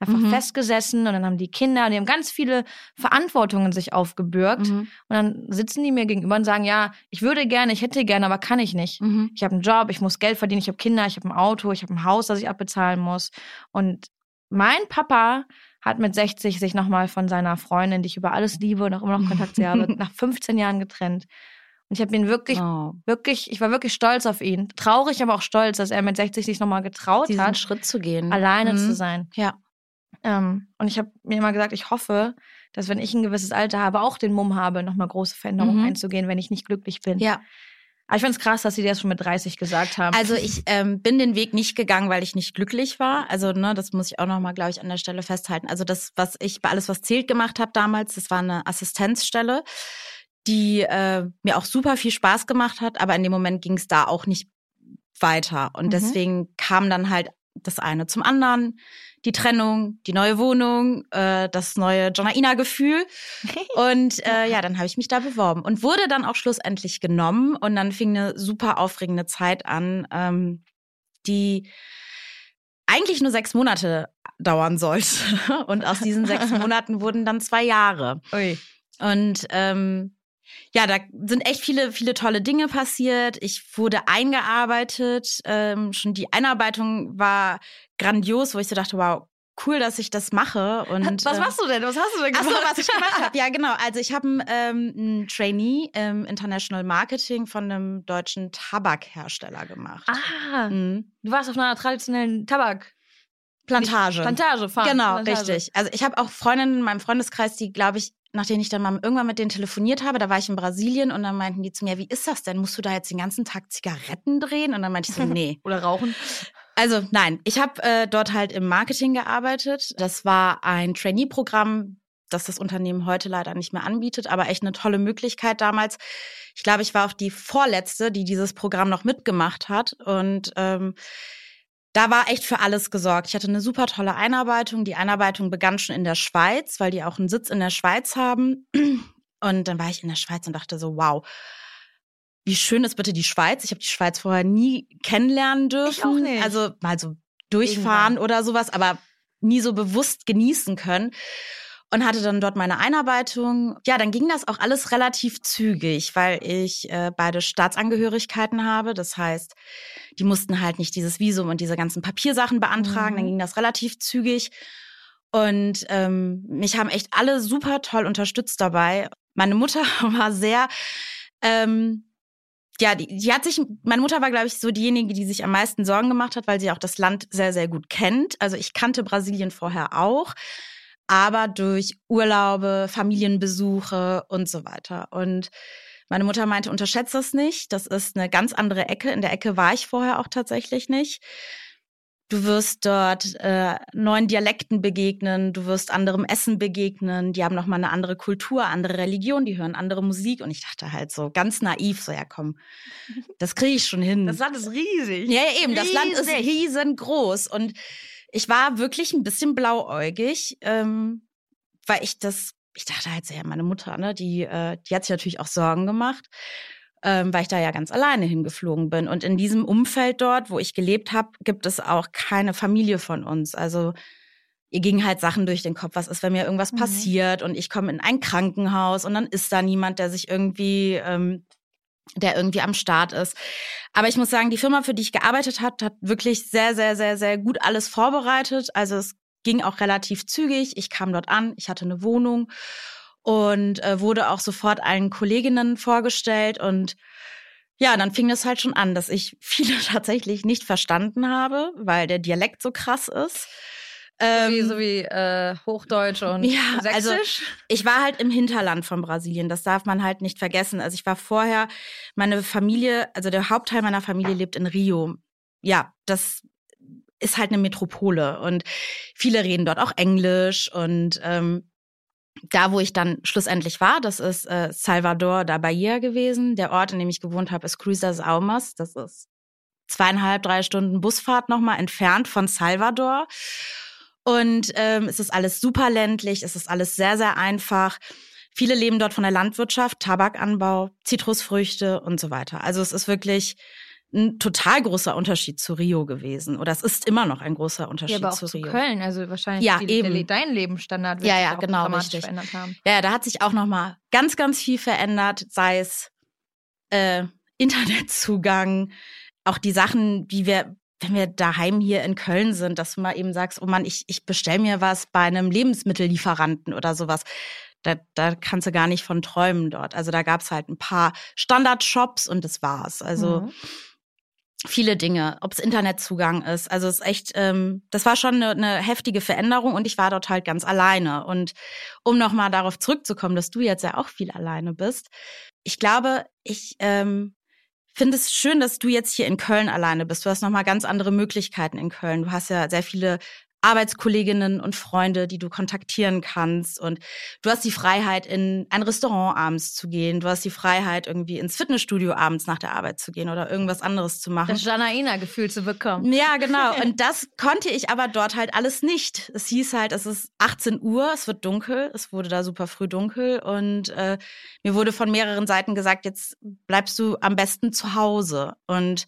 Speaker 2: einfach
Speaker 3: Mhm.
Speaker 2: festgesessen und dann haben die Kinder, die haben ganz viele Verantwortungen sich aufgebürgt.
Speaker 3: Mhm.
Speaker 2: Und dann sitzen die mir gegenüber und sagen, ja, ich würde gerne, ich hätte gerne, aber kann ich nicht.
Speaker 3: Mhm.
Speaker 2: Ich habe einen Job, ich muss Geld verdienen, ich habe Kinder, ich habe ein Auto, ich habe ein Haus, das ich abbezahlen muss. Und mein Papa hat mit 60 sich nochmal von seiner Freundin, die ich über alles liebe und auch immer noch Kontakt zu ihr habe, [LAUGHS] nach 15 Jahren getrennt. Und ich habe ihn wirklich,
Speaker 3: Oh.
Speaker 2: wirklich, ich war wirklich stolz auf ihn. Traurig, aber auch stolz, dass er mit 60 sich nochmal getraut
Speaker 3: Diesen
Speaker 2: hat,
Speaker 3: Schritt zu gehen.
Speaker 2: alleine
Speaker 3: Mhm.
Speaker 2: zu sein.
Speaker 3: Ja.
Speaker 2: Ähm, und ich habe mir immer gesagt, ich hoffe, dass wenn ich ein gewisses Alter habe, auch den Mumm habe, nochmal große Veränderungen
Speaker 3: Mhm.
Speaker 2: einzugehen, wenn ich nicht glücklich bin.
Speaker 3: Ja.
Speaker 2: Aber ich finde es krass, dass sie das schon mit 30 gesagt haben.
Speaker 3: Also ich ähm, bin den Weg nicht gegangen, weil ich nicht glücklich war. Also ne, das muss ich auch noch mal, glaube ich, an der Stelle festhalten. Also das, was ich bei alles was zählt gemacht habe damals, das war eine Assistenzstelle, die äh, mir auch super viel Spaß gemacht hat. Aber in dem Moment ging es da auch nicht weiter und
Speaker 2: Mhm.
Speaker 3: deswegen kam dann halt das eine zum anderen. Die Trennung, die neue Wohnung, äh, das neue Jonaina-Gefühl. [LAUGHS] Und äh, ja, dann habe ich mich da beworben und wurde dann auch schlussendlich genommen. Und dann fing eine super aufregende Zeit an, ähm, die eigentlich nur sechs Monate dauern sollte. [LAUGHS] Und aus diesen sechs [LAUGHS] Monaten wurden dann zwei Jahre.
Speaker 2: Ui.
Speaker 3: Und ähm, ja, da sind echt viele, viele tolle Dinge passiert. Ich wurde eingearbeitet. Ähm, schon die Einarbeitung war grandios, wo ich so dachte, wow, cool, dass ich das mache. Und,
Speaker 2: was
Speaker 3: äh,
Speaker 2: machst du denn? Was hast du denn
Speaker 3: Ach
Speaker 2: gemacht?
Speaker 3: so, was ich gemacht habe. Ja, genau. [LAUGHS] Also ich habe ähm, ein Trainee im International Marketing von einem deutschen Tabakhersteller gemacht.
Speaker 2: Ah,
Speaker 3: Mhm.
Speaker 2: du warst auf einer traditionellen Tabak.
Speaker 3: Plantage.
Speaker 2: Plantage, Farm.
Speaker 3: Genau,
Speaker 2: Plantage.
Speaker 3: richtig. Also ich habe auch Freundinnen in meinem Freundeskreis, die, glaube ich, nachdem ich dann mal irgendwann mit denen telefoniert habe, da war ich in Brasilien und dann meinten die zu mir, wie ist das denn? Musst du da jetzt den ganzen Tag Zigaretten drehen? Und dann meinte ich so, [LAUGHS] nee.
Speaker 2: Oder rauchen.
Speaker 3: Also nein, ich habe äh, dort halt im Marketing gearbeitet. Das war ein Trainee-Programm, das das Unternehmen heute leider nicht mehr anbietet, aber echt eine tolle Möglichkeit damals. Ich glaube, ich war auch die vorletzte, die dieses Programm noch mitgemacht hat und ähm, da war echt für alles gesorgt. Ich hatte eine super tolle Einarbeitung. Die Einarbeitung begann schon in der Schweiz, weil die auch einen Sitz in der Schweiz haben. [CLEARS THROAT] Und dann war ich in der Schweiz und dachte so, wow, wie schön ist bitte die Schweiz. Ich habe die Schweiz vorher nie kennenlernen dürfen.
Speaker 2: Ich auch nicht.
Speaker 3: Also mal so durchfahren
Speaker 2: Irgendwann.
Speaker 3: oder sowas, aber nie so bewusst genießen können. Und hatte dann dort meine Einarbeitung. Ja, dann ging das auch alles relativ zügig, weil ich äh, beide Staatsangehörigkeiten habe. Das heißt, die mussten halt nicht dieses Visum und diese ganzen Papiersachen beantragen.
Speaker 2: Mhm.
Speaker 3: Dann ging das relativ zügig. Und ähm, mich haben echt alle super toll unterstützt dabei. Meine Mutter [LAUGHS] war sehr, ähm, ja, die, die hat sich, meine Mutter war, glaube ich, so diejenige, die sich am meisten Sorgen gemacht hat, weil sie auch das Land sehr, sehr gut kennt. Also ich kannte Brasilien vorher auch, aber durch Urlaube, Familienbesuche und so weiter. Und meine Mutter meinte, unterschätzt das nicht. Das ist eine ganz andere Ecke. In der Ecke war ich vorher auch tatsächlich nicht. Du wirst dort äh, neuen Dialekten begegnen, du wirst anderem Essen begegnen, die haben nochmal eine andere Kultur, andere Religion, die hören andere Musik. Und ich dachte halt so ganz naiv, so ja komm, [LAUGHS] das kriege ich schon hin.
Speaker 2: Das Land ist riesig.
Speaker 3: Ja, ja, eben. Das Land ist
Speaker 2: Riesig.
Speaker 3: riesengroß. Und ich war wirklich ein bisschen blauäugig, ähm, weil ich das, ich dachte halt ja, meine Mutter, ne, die, äh, die hat sich natürlich auch Sorgen gemacht, ähm, weil ich da ja ganz alleine hingeflogen bin. Und in diesem Umfeld dort, wo ich gelebt habe, gibt es auch keine Familie von uns. Also ihr ging halt Sachen durch den Kopf, was ist, wenn mir irgendwas
Speaker 2: Mhm.
Speaker 3: passiert und ich komme in ein Krankenhaus und dann ist da niemand, der sich irgendwie ähm, der irgendwie am Start ist. Aber ich muss sagen, die Firma, für die ich gearbeitet habe, hat wirklich sehr, sehr, sehr, sehr gut alles vorbereitet. Also es ging auch relativ zügig. Ich kam dort an, ich hatte eine Wohnung und äh, wurde auch sofort allen Kolleginnen vorgestellt. Und ja, dann fing das halt schon an, dass ich [LAUGHS] viele tatsächlich nicht verstanden habe, weil der Dialekt so krass ist.
Speaker 2: Ähm, so wie, so wie äh, Hochdeutsch und
Speaker 3: ja, also Sächsisch. Also ich war halt im Hinterland von Brasilien, das darf man halt nicht vergessen. Also ich war vorher, meine Familie, also der Hauptteil meiner Familie lebt in Rio. Ja, das ist halt eine Metropole und viele reden dort auch Englisch und ähm, da, wo ich dann schlussendlich war, das ist äh, Salvador da Bahia gewesen. Der Ort, in dem ich gewohnt habe, ist Cruisas Almas. Das ist zweieinhalb, drei Stunden Busfahrt nochmal entfernt von Salvador. Und ähm, es ist alles super ländlich, es ist alles sehr, sehr einfach. Viele leben dort von der Landwirtschaft, Tabakanbau, Zitrusfrüchte und so weiter. Also es ist wirklich ein total großer Unterschied zu Rio gewesen. Oder es ist immer noch ein großer Unterschied
Speaker 2: ja, aber auch
Speaker 3: zu Rio.
Speaker 2: Zu Köln, also wahrscheinlich
Speaker 3: ja,
Speaker 2: die,
Speaker 3: eben.
Speaker 2: dein Lebensstandard
Speaker 3: wird ja, ja, genau, richtig.
Speaker 2: verändert haben.
Speaker 3: Ja, da hat sich auch noch mal ganz, ganz viel verändert, sei es äh, Internetzugang, auch die Sachen, wie wir wenn wir daheim hier in Köln sind, dass du mal eben sagst, oh Mann, ich, ich bestell mir was bei einem Lebensmittellieferanten oder sowas. Da, da kannst du gar nicht von träumen dort. Also da gab's halt ein paar Standardshops und das war's. Also mhm viele Dinge, ob es Internetzugang ist. Also es ist echt, ähm, das war schon eine, eine heftige Veränderung und ich war dort halt ganz alleine. Und um nochmal darauf zurückzukommen, dass du jetzt ja auch viel alleine bist, ich glaube, ich ähm, finde es schön, dass du jetzt hier in Köln alleine bist. Du hast nochmal ganz andere Möglichkeiten in Köln. Du hast ja sehr viele Arbeitskolleginnen und Freunde, die du kontaktieren kannst. Und du hast die Freiheit, in ein Restaurant abends zu gehen. Du hast die Freiheit, irgendwie ins Fitnessstudio abends nach der Arbeit zu gehen oder irgendwas anderes zu machen.
Speaker 2: Das Janaina-Gefühl zu bekommen.
Speaker 3: Ja, genau. [LAUGHS] Und das konnte ich aber dort halt alles nicht. Es hieß halt, es ist 18 Uhr, es wird dunkel. Es wurde da super früh dunkel. Und äh, mir wurde von mehreren Seiten gesagt, jetzt bleibst du am besten zu Hause. Und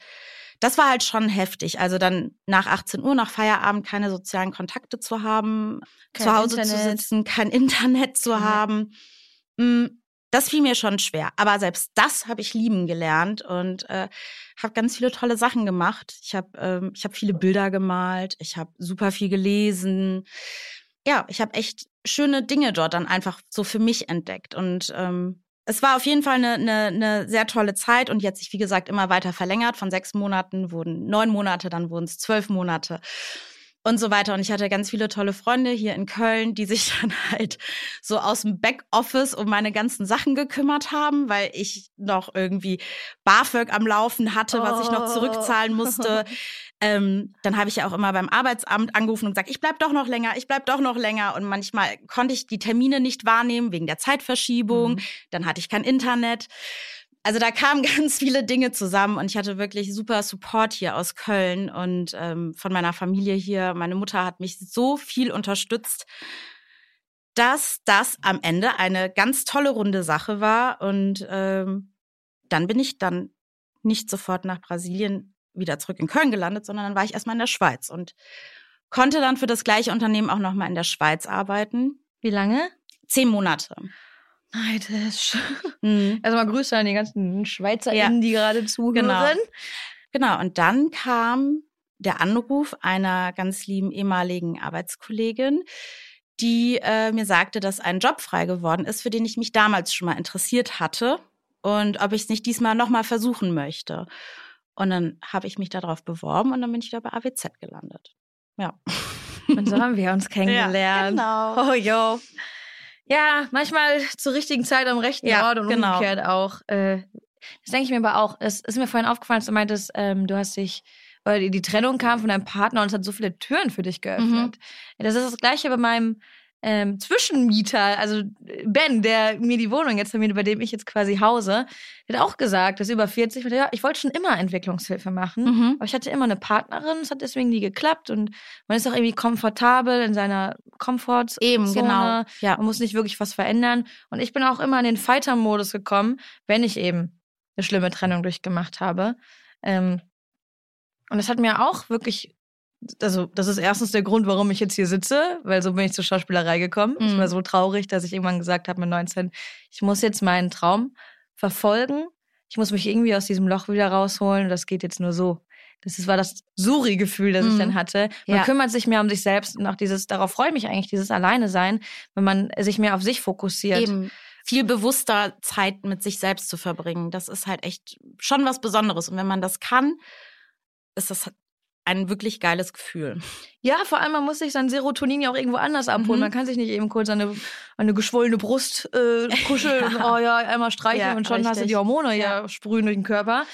Speaker 3: das war halt schon heftig. Also dann nach 18 Uhr, nach Feierabend keine sozialen Kontakte zu haben, kein zu Hause Internet. zu sitzen, kein Internet zu ja. haben. Mm, das fiel mir schon schwer. Aber selbst das habe ich lieben gelernt und äh, habe ganz viele tolle Sachen gemacht. Ich habe ähm, ich hab viele Bilder gemalt, ich habe super viel gelesen. Ja, ich habe echt schöne Dinge dort dann einfach so für mich entdeckt. Und ähm, es war auf jeden Fall eine, eine, eine sehr tolle Zeit und jetzt sich, wie gesagt, immer weiter verlängert. Von sechs Monaten wurden neun Monate, dann wurden es zwölf Monate und so weiter. Und ich hatte ganz viele tolle Freunde hier in Köln, die sich [LAUGHS] dann halt so aus dem Backoffice um meine ganzen Sachen gekümmert haben, weil ich noch irgendwie BAföG am Laufen hatte, was ich noch zurückzahlen musste. Oh. [LAUGHS] Ähm, dann habe ich ja auch immer beim Arbeitsamt angerufen und gesagt, ich bleib doch noch länger, ich bleib doch noch länger. Und manchmal konnte ich die Termine nicht wahrnehmen wegen der Zeitverschiebung. Mhm. Dann hatte ich kein Internet also da kamen [LAUGHS] ganz viele Dinge zusammen und ich hatte wirklich super Support hier aus Köln und ähm, von meiner Familie hier. Meine Mutter hat mich so viel unterstützt, dass das am Ende eine ganz tolle runde Sache war. Und ähm, dann bin ich dann nicht sofort nach Brasilien wieder zurück in Köln gelandet, sondern dann war ich erstmal in der Schweiz und konnte dann für das gleiche Unternehmen auch nochmal in der Schweiz arbeiten.
Speaker 2: Wie lange?
Speaker 3: Zehn Monate.
Speaker 2: Neidisch. Mhm. [LAUGHS] Erstmal Grüße an die ganzen SchweizerInnen, ja. die gerade zuhören.
Speaker 3: Genau. genau, und dann kam der Anruf einer ganz lieben ehemaligen Arbeitskollegin, die äh, mir sagte, dass ein Job frei geworden ist, für den ich mich damals schon mal interessiert hatte und ob ich es nicht diesmal nochmal versuchen möchte. Und dann habe ich mich darauf beworben und dann bin ich wieder bei AWZ gelandet. Ja.
Speaker 2: Und so haben wir uns [LAUGHS] kennengelernt.
Speaker 3: Ja, genau.
Speaker 2: Oh, yo. Ja, manchmal zur richtigen Zeit am rechten ja, Ort und genau. umgekehrt auch. Äh, das denke ich mir aber auch. Es ist mir vorhin aufgefallen, dass du meintest, ähm, du hast dich, weil die Trennung kam von deinem Partner und es hat so viele Türen für dich geöffnet. Mhm. Das ist das Gleiche bei meinem ähm, Zwischenmieter, also Ben, der mir die Wohnung jetzt vermietet, bei dem ich jetzt quasi hause, hat auch gesagt, dass über 40, ja, ich wollte schon immer Entwicklungshilfe machen, mhm. aber ich hatte immer eine Partnerin, es hat deswegen nie geklappt und man ist auch irgendwie komfortabel in seiner Komfortzone.
Speaker 3: Eben, genau.
Speaker 2: Ja. Man muss nicht wirklich was verändern. Und ich bin auch immer in den Fighter-Modus gekommen, wenn ich eben eine schlimme Trennung durchgemacht habe. Ähm, und das hat mir auch wirklich also das ist erstens der Grund, warum ich jetzt hier sitze, weil so bin ich zur Schauspielerei gekommen. Mhm. Ich war so traurig, dass ich irgendwann gesagt habe mit 19, ich muss jetzt meinen Traum verfolgen. Ich muss mich irgendwie aus diesem Loch wieder rausholen. Das geht jetzt nur so. Das war das Suri-Gefühl, das mhm. ich dann hatte. Man ja. kümmert sich mehr um sich selbst und auch dieses, darauf freue ich mich eigentlich, dieses Alleine sein, wenn man sich mehr auf sich fokussiert.
Speaker 3: Eben viel bewusster Zeit mit sich selbst zu verbringen. Das ist halt echt schon was Besonderes. Und wenn man das kann, ist das ein wirklich geiles Gefühl.
Speaker 2: Ja, vor allem, man muss sich sein Serotonin ja auch irgendwo anders abholen.
Speaker 3: Mhm.
Speaker 2: Man kann sich nicht eben kurz an eine, an eine geschwollene Brust äh, kuscheln [LAUGHS] und oh ja, einmal streicheln
Speaker 3: Ja,
Speaker 2: und schon hast du
Speaker 3: richtig.
Speaker 2: die Hormone ja.
Speaker 3: Ja.
Speaker 2: sprühen durch den Körper.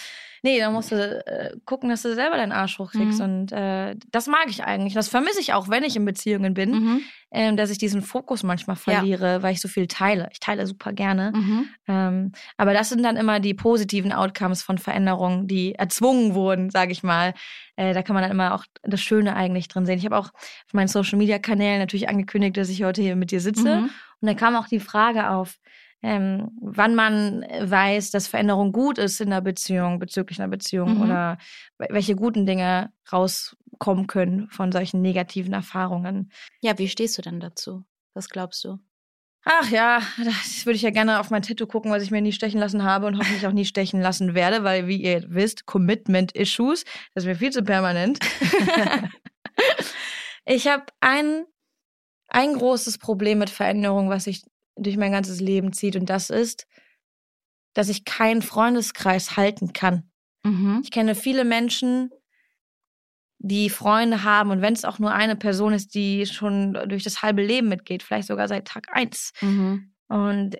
Speaker 2: Nee, da musst du äh, gucken, dass du selber deinen Arsch hochkriegst.
Speaker 3: Mhm.
Speaker 2: Und äh, das mag ich eigentlich. Das vermisse ich auch, wenn ich in Beziehungen bin,
Speaker 3: Mhm.
Speaker 2: ähm, dass ich diesen Fokus manchmal
Speaker 3: Ja.
Speaker 2: verliere, weil ich so viel teile. Ich teile super gerne.
Speaker 3: Mhm.
Speaker 2: Ähm, aber das sind dann immer die positiven Outcomes von Veränderungen, die erzwungen wurden, sage ich mal. Äh, da kann man dann immer auch das Schöne eigentlich drin sehen. Ich habe auch auf meinen Social Media Kanälen natürlich angekündigt, dass ich heute hier mit dir sitze.
Speaker 3: Mhm.
Speaker 2: Und da kam auch die Frage auf, ähm, wann man weiß, dass Veränderung gut ist in der Beziehung, bezüglich einer Beziehung
Speaker 3: Mhm.
Speaker 2: oder wel- welche guten Dinge rauskommen können von solchen negativen Erfahrungen.
Speaker 3: Ja, wie stehst du denn dazu? Was glaubst du?
Speaker 2: Ach ja, das würde ich ja gerne auf mein Tattoo gucken, was ich mir nie stechen lassen habe und hoffentlich auch nie stechen lassen werde, weil, wie ihr wisst, Commitment-Issues, das ist mir viel zu permanent. [LAUGHS] ich habe ein, ein großes Problem mit Veränderung, was sich durch mein ganzes Leben zieht, und das ist, dass ich keinen Freundeskreis halten kann.
Speaker 3: Mhm.
Speaker 2: Ich kenne viele Menschen, die Freunde haben und wenn es auch nur eine Person ist, die schon durch das halbe Leben mitgeht, vielleicht sogar seit Tag eins.
Speaker 3: Mhm.
Speaker 2: Und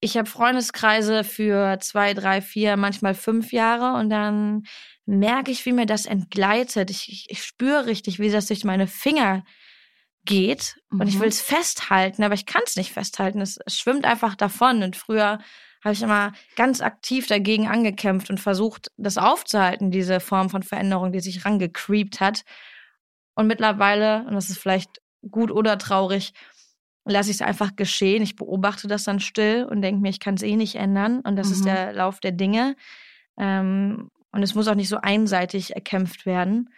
Speaker 2: ich habe Freundeskreise für zwei, drei, vier, manchmal fünf Jahre und dann merke ich, wie mir das entgleitet. Ich, ich, ich spüre richtig, wie das durch meine Finger geht und ich
Speaker 3: Mhm.
Speaker 2: will es festhalten, aber ich kann es nicht festhalten. Es, es schwimmt einfach davon und früher habe ich immer ganz aktiv dagegen angekämpft und versucht, das aufzuhalten, diese Form von Veränderung, die sich rangecreept hat. Und mittlerweile, und das ist vielleicht gut oder traurig, lasse ich es einfach geschehen. Ich beobachte das dann still und denke mir, ich kann es eh nicht ändern. Und das ist
Speaker 3: Mhm.
Speaker 2: der Lauf der Dinge. Ähm, und es muss auch nicht so einseitig erkämpft werden.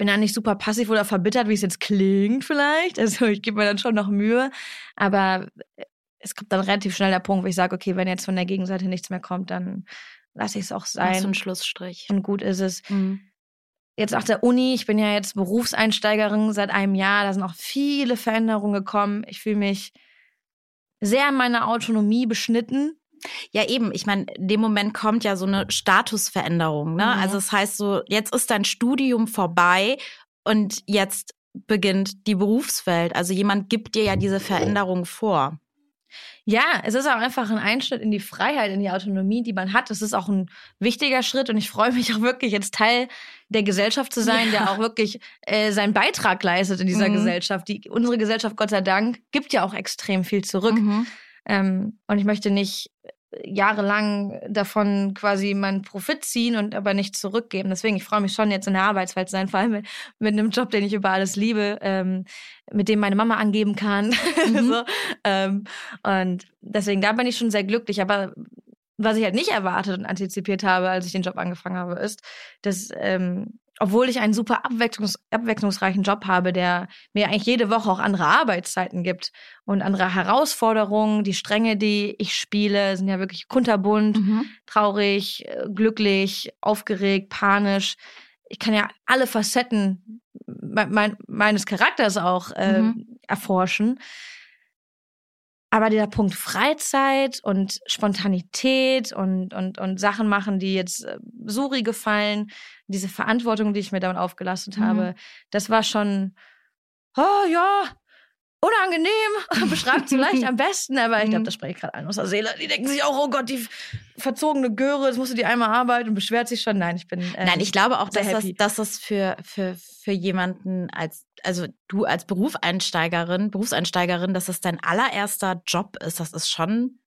Speaker 2: Bin da nicht super passiv oder verbittert, wie es jetzt klingt vielleicht. Also ich gebe mir dann schon noch Mühe. Aber es kommt dann relativ schnell der Punkt, wo ich sage, okay, wenn jetzt von der Gegenseite nichts mehr kommt, dann lasse ich es auch
Speaker 3: Machst du
Speaker 2: sein.
Speaker 3: einen Schlussstrich?
Speaker 2: Und gut ist es
Speaker 3: Mhm.
Speaker 2: jetzt nach der Uni, ich bin ja jetzt Berufseinsteigerin seit einem Jahr, da sind auch viele Veränderungen gekommen. Ich fühle mich sehr in meiner Autonomie beschnitten.
Speaker 3: Ja, eben. Ich meine, in dem Moment kommt ja so eine Statusveränderung. Ne?
Speaker 2: Mhm.
Speaker 3: Also das heißt so, jetzt ist dein Studium vorbei und jetzt beginnt die Berufswelt. Also jemand gibt dir ja diese Veränderung vor.
Speaker 2: Ja, es ist auch einfach ein Einschnitt in die Freiheit, in die Autonomie, die man hat. Es ist auch ein wichtiger Schritt und ich freue mich auch wirklich, jetzt Teil der Gesellschaft zu sein, der auch wirklich äh, seinen Beitrag leistet in dieser
Speaker 3: Mhm.
Speaker 2: Gesellschaft. Die, unsere Gesellschaft, Gott sei Dank, gibt ja auch extrem viel zurück.
Speaker 3: Mhm.
Speaker 2: Ähm, und ich möchte nicht jahrelang davon quasi meinen Profit ziehen und aber nicht zurückgeben. Deswegen, ich freue mich schon jetzt in der Arbeitswelt zu sein, vor allem mit, mit einem Job, den ich über alles liebe, ähm, mit dem meine Mama angeben kann. [LAUGHS]
Speaker 3: Mhm.
Speaker 2: so, ähm, und deswegen, da bin ich schon sehr glücklich. Aber was ich halt nicht erwartet und antizipiert habe, als ich den Job angefangen habe, ist, dass ähm, obwohl ich einen super abwechslungs abwechslungsreichen Job habe, der mir eigentlich jede Woche auch andere Arbeitszeiten gibt und andere Herausforderungen, die Stränge, die ich spiele, sind ja wirklich kunterbunt,
Speaker 3: Mhm.
Speaker 2: traurig, äh, glücklich, aufgeregt, panisch. Ich kann ja alle Facetten me mein, meines Charakters auch äh,
Speaker 3: Mhm.
Speaker 2: erforschen. Aber dieser Punkt Freizeit und Spontanität und, und, und Sachen machen, die jetzt äh, Suri gefallen, diese Verantwortung, die ich mir damit aufgelastet
Speaker 3: Mhm.
Speaker 2: habe, das war schon, oh ja, unangenehm, [LAUGHS] beschreibt vielleicht am besten, aber ich glaube,
Speaker 3: Mhm.
Speaker 2: das spreche ich gerade an aus der Seele. Die denken sich auch, oh Gott, die verzogene Göre, jetzt musst du die einmal arbeiten und beschwert sich schon. Nein, ich bin. ähm,
Speaker 3: Nein, ich glaube auch, dass das, dass das für, für, für jemanden als, also du als Berufseinsteigerin, Berufseinsteigerin, dass das dein allererster Job ist, das ist schon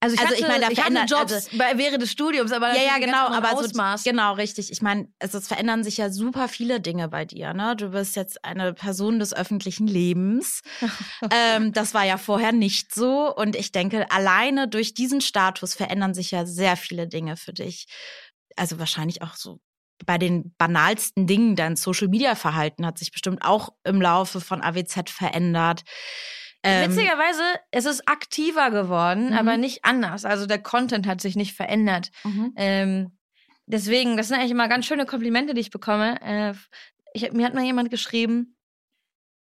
Speaker 2: Also ich,
Speaker 3: Also
Speaker 2: hatte,
Speaker 3: ich meine, da
Speaker 2: ich hatte
Speaker 3: verändert-
Speaker 2: Jobs
Speaker 3: also-
Speaker 2: während des Studiums, aber
Speaker 3: Ja, ja, genau, aber
Speaker 2: Ausmaß.
Speaker 3: so, genau, richtig. Ich meine, es, es verändern sich ja super viele Dinge bei dir, ne? Du bist jetzt eine Person des öffentlichen Lebens. [LAUGHS] ähm, das war ja vorher nicht so. Und ich denke, alleine durch diesen Status verändern sich ja sehr viele Dinge für dich. Also wahrscheinlich auch so bei den banalsten Dingen, dein Social-Media-Verhalten hat sich bestimmt auch im Laufe von AWZ verändert. Ähm,
Speaker 2: Witzigerweise, es ist aktiver geworden,
Speaker 3: Mhm.
Speaker 2: aber nicht anders. Also der Content hat sich nicht verändert.
Speaker 3: mhm.
Speaker 2: Ähm, deswegen, das sind eigentlich immer ganz schöne Komplimente, die ich bekomme. Äh, ich, mir hat mal jemand geschrieben,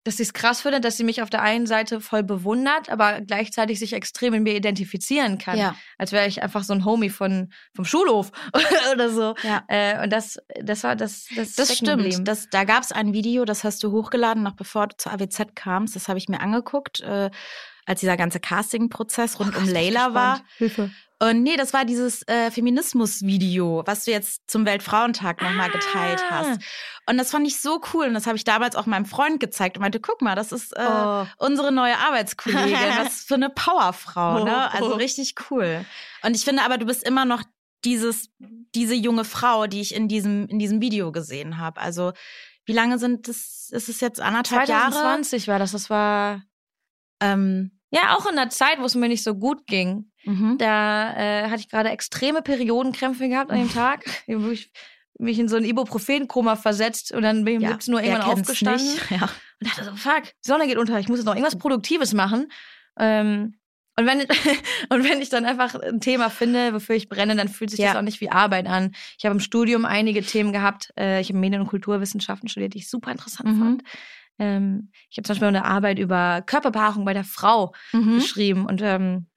Speaker 2: dass sie es krass findet, dass sie mich auf der einen Seite voll bewundert, aber gleichzeitig sich extrem in mir identifizieren kann.
Speaker 3: Ja.
Speaker 2: Als wäre ich einfach so ein Homie von, vom Schulhof [LAUGHS] oder so.
Speaker 3: Ja.
Speaker 2: Äh, und das, das war das, das,
Speaker 3: Das stimmt. Das, da gab es ein Video, das hast du hochgeladen, noch bevor du zur AWZ kamst. Das habe ich mir angeguckt, äh, als dieser ganze Casting-Prozess rund um Layla war.
Speaker 2: Hilfe.
Speaker 3: Und nee, das war dieses äh, Feminismus-Video, was du jetzt zum Weltfrauentag nochmal geteilt
Speaker 2: Ah.
Speaker 3: hast. Und das fand ich so cool. Und das habe ich damals auch meinem Freund gezeigt und meinte, guck mal, das ist äh,
Speaker 2: Oh.
Speaker 3: unsere neue Arbeitskollegin. [LAUGHS] Was für eine Powerfrau, ne? Also
Speaker 2: Oh.
Speaker 3: richtig cool. Und ich finde aber, du bist immer noch dieses, diese junge Frau, die ich in diesem, in diesem Video gesehen habe. Also, wie lange sind das, ist es jetzt anderthalb Jahre?
Speaker 2: 2020 war das. Das war
Speaker 3: Ähm,
Speaker 2: ja auch in der Zeit, wo es mir nicht so gut ging.
Speaker 3: Mhm.
Speaker 2: Da äh, hatte ich gerade extreme Periodenkrämpfe gehabt an dem Tag. wo [LAUGHS] ich mich in so ein Ibuprofen-Koma versetzt und dann bin ich um 17 Uhr irgendwann aufgestanden.
Speaker 3: nicht? [LAUGHS] Ja.
Speaker 2: Und dachte so, fuck, die Sonne geht unter, ich muss jetzt noch irgendwas Produktives machen. Ähm, und wenn, [LAUGHS] und wenn ich dann einfach ein Thema finde, wofür ich brenne, dann fühlt sich
Speaker 3: Ja.
Speaker 2: das auch nicht wie Arbeit an. Ich habe im Studium einige Themen gehabt. Äh, ich habe Medien- und Kulturwissenschaften studiert, die ich super interessant
Speaker 3: Mhm.
Speaker 2: fand. Ähm, ich habe zum Beispiel eine Arbeit über Körperbehaarung bei der Frau
Speaker 3: Mhm.
Speaker 2: geschrieben und ähm,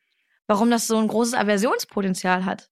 Speaker 2: warum das so ein großes Aversionspotenzial hat.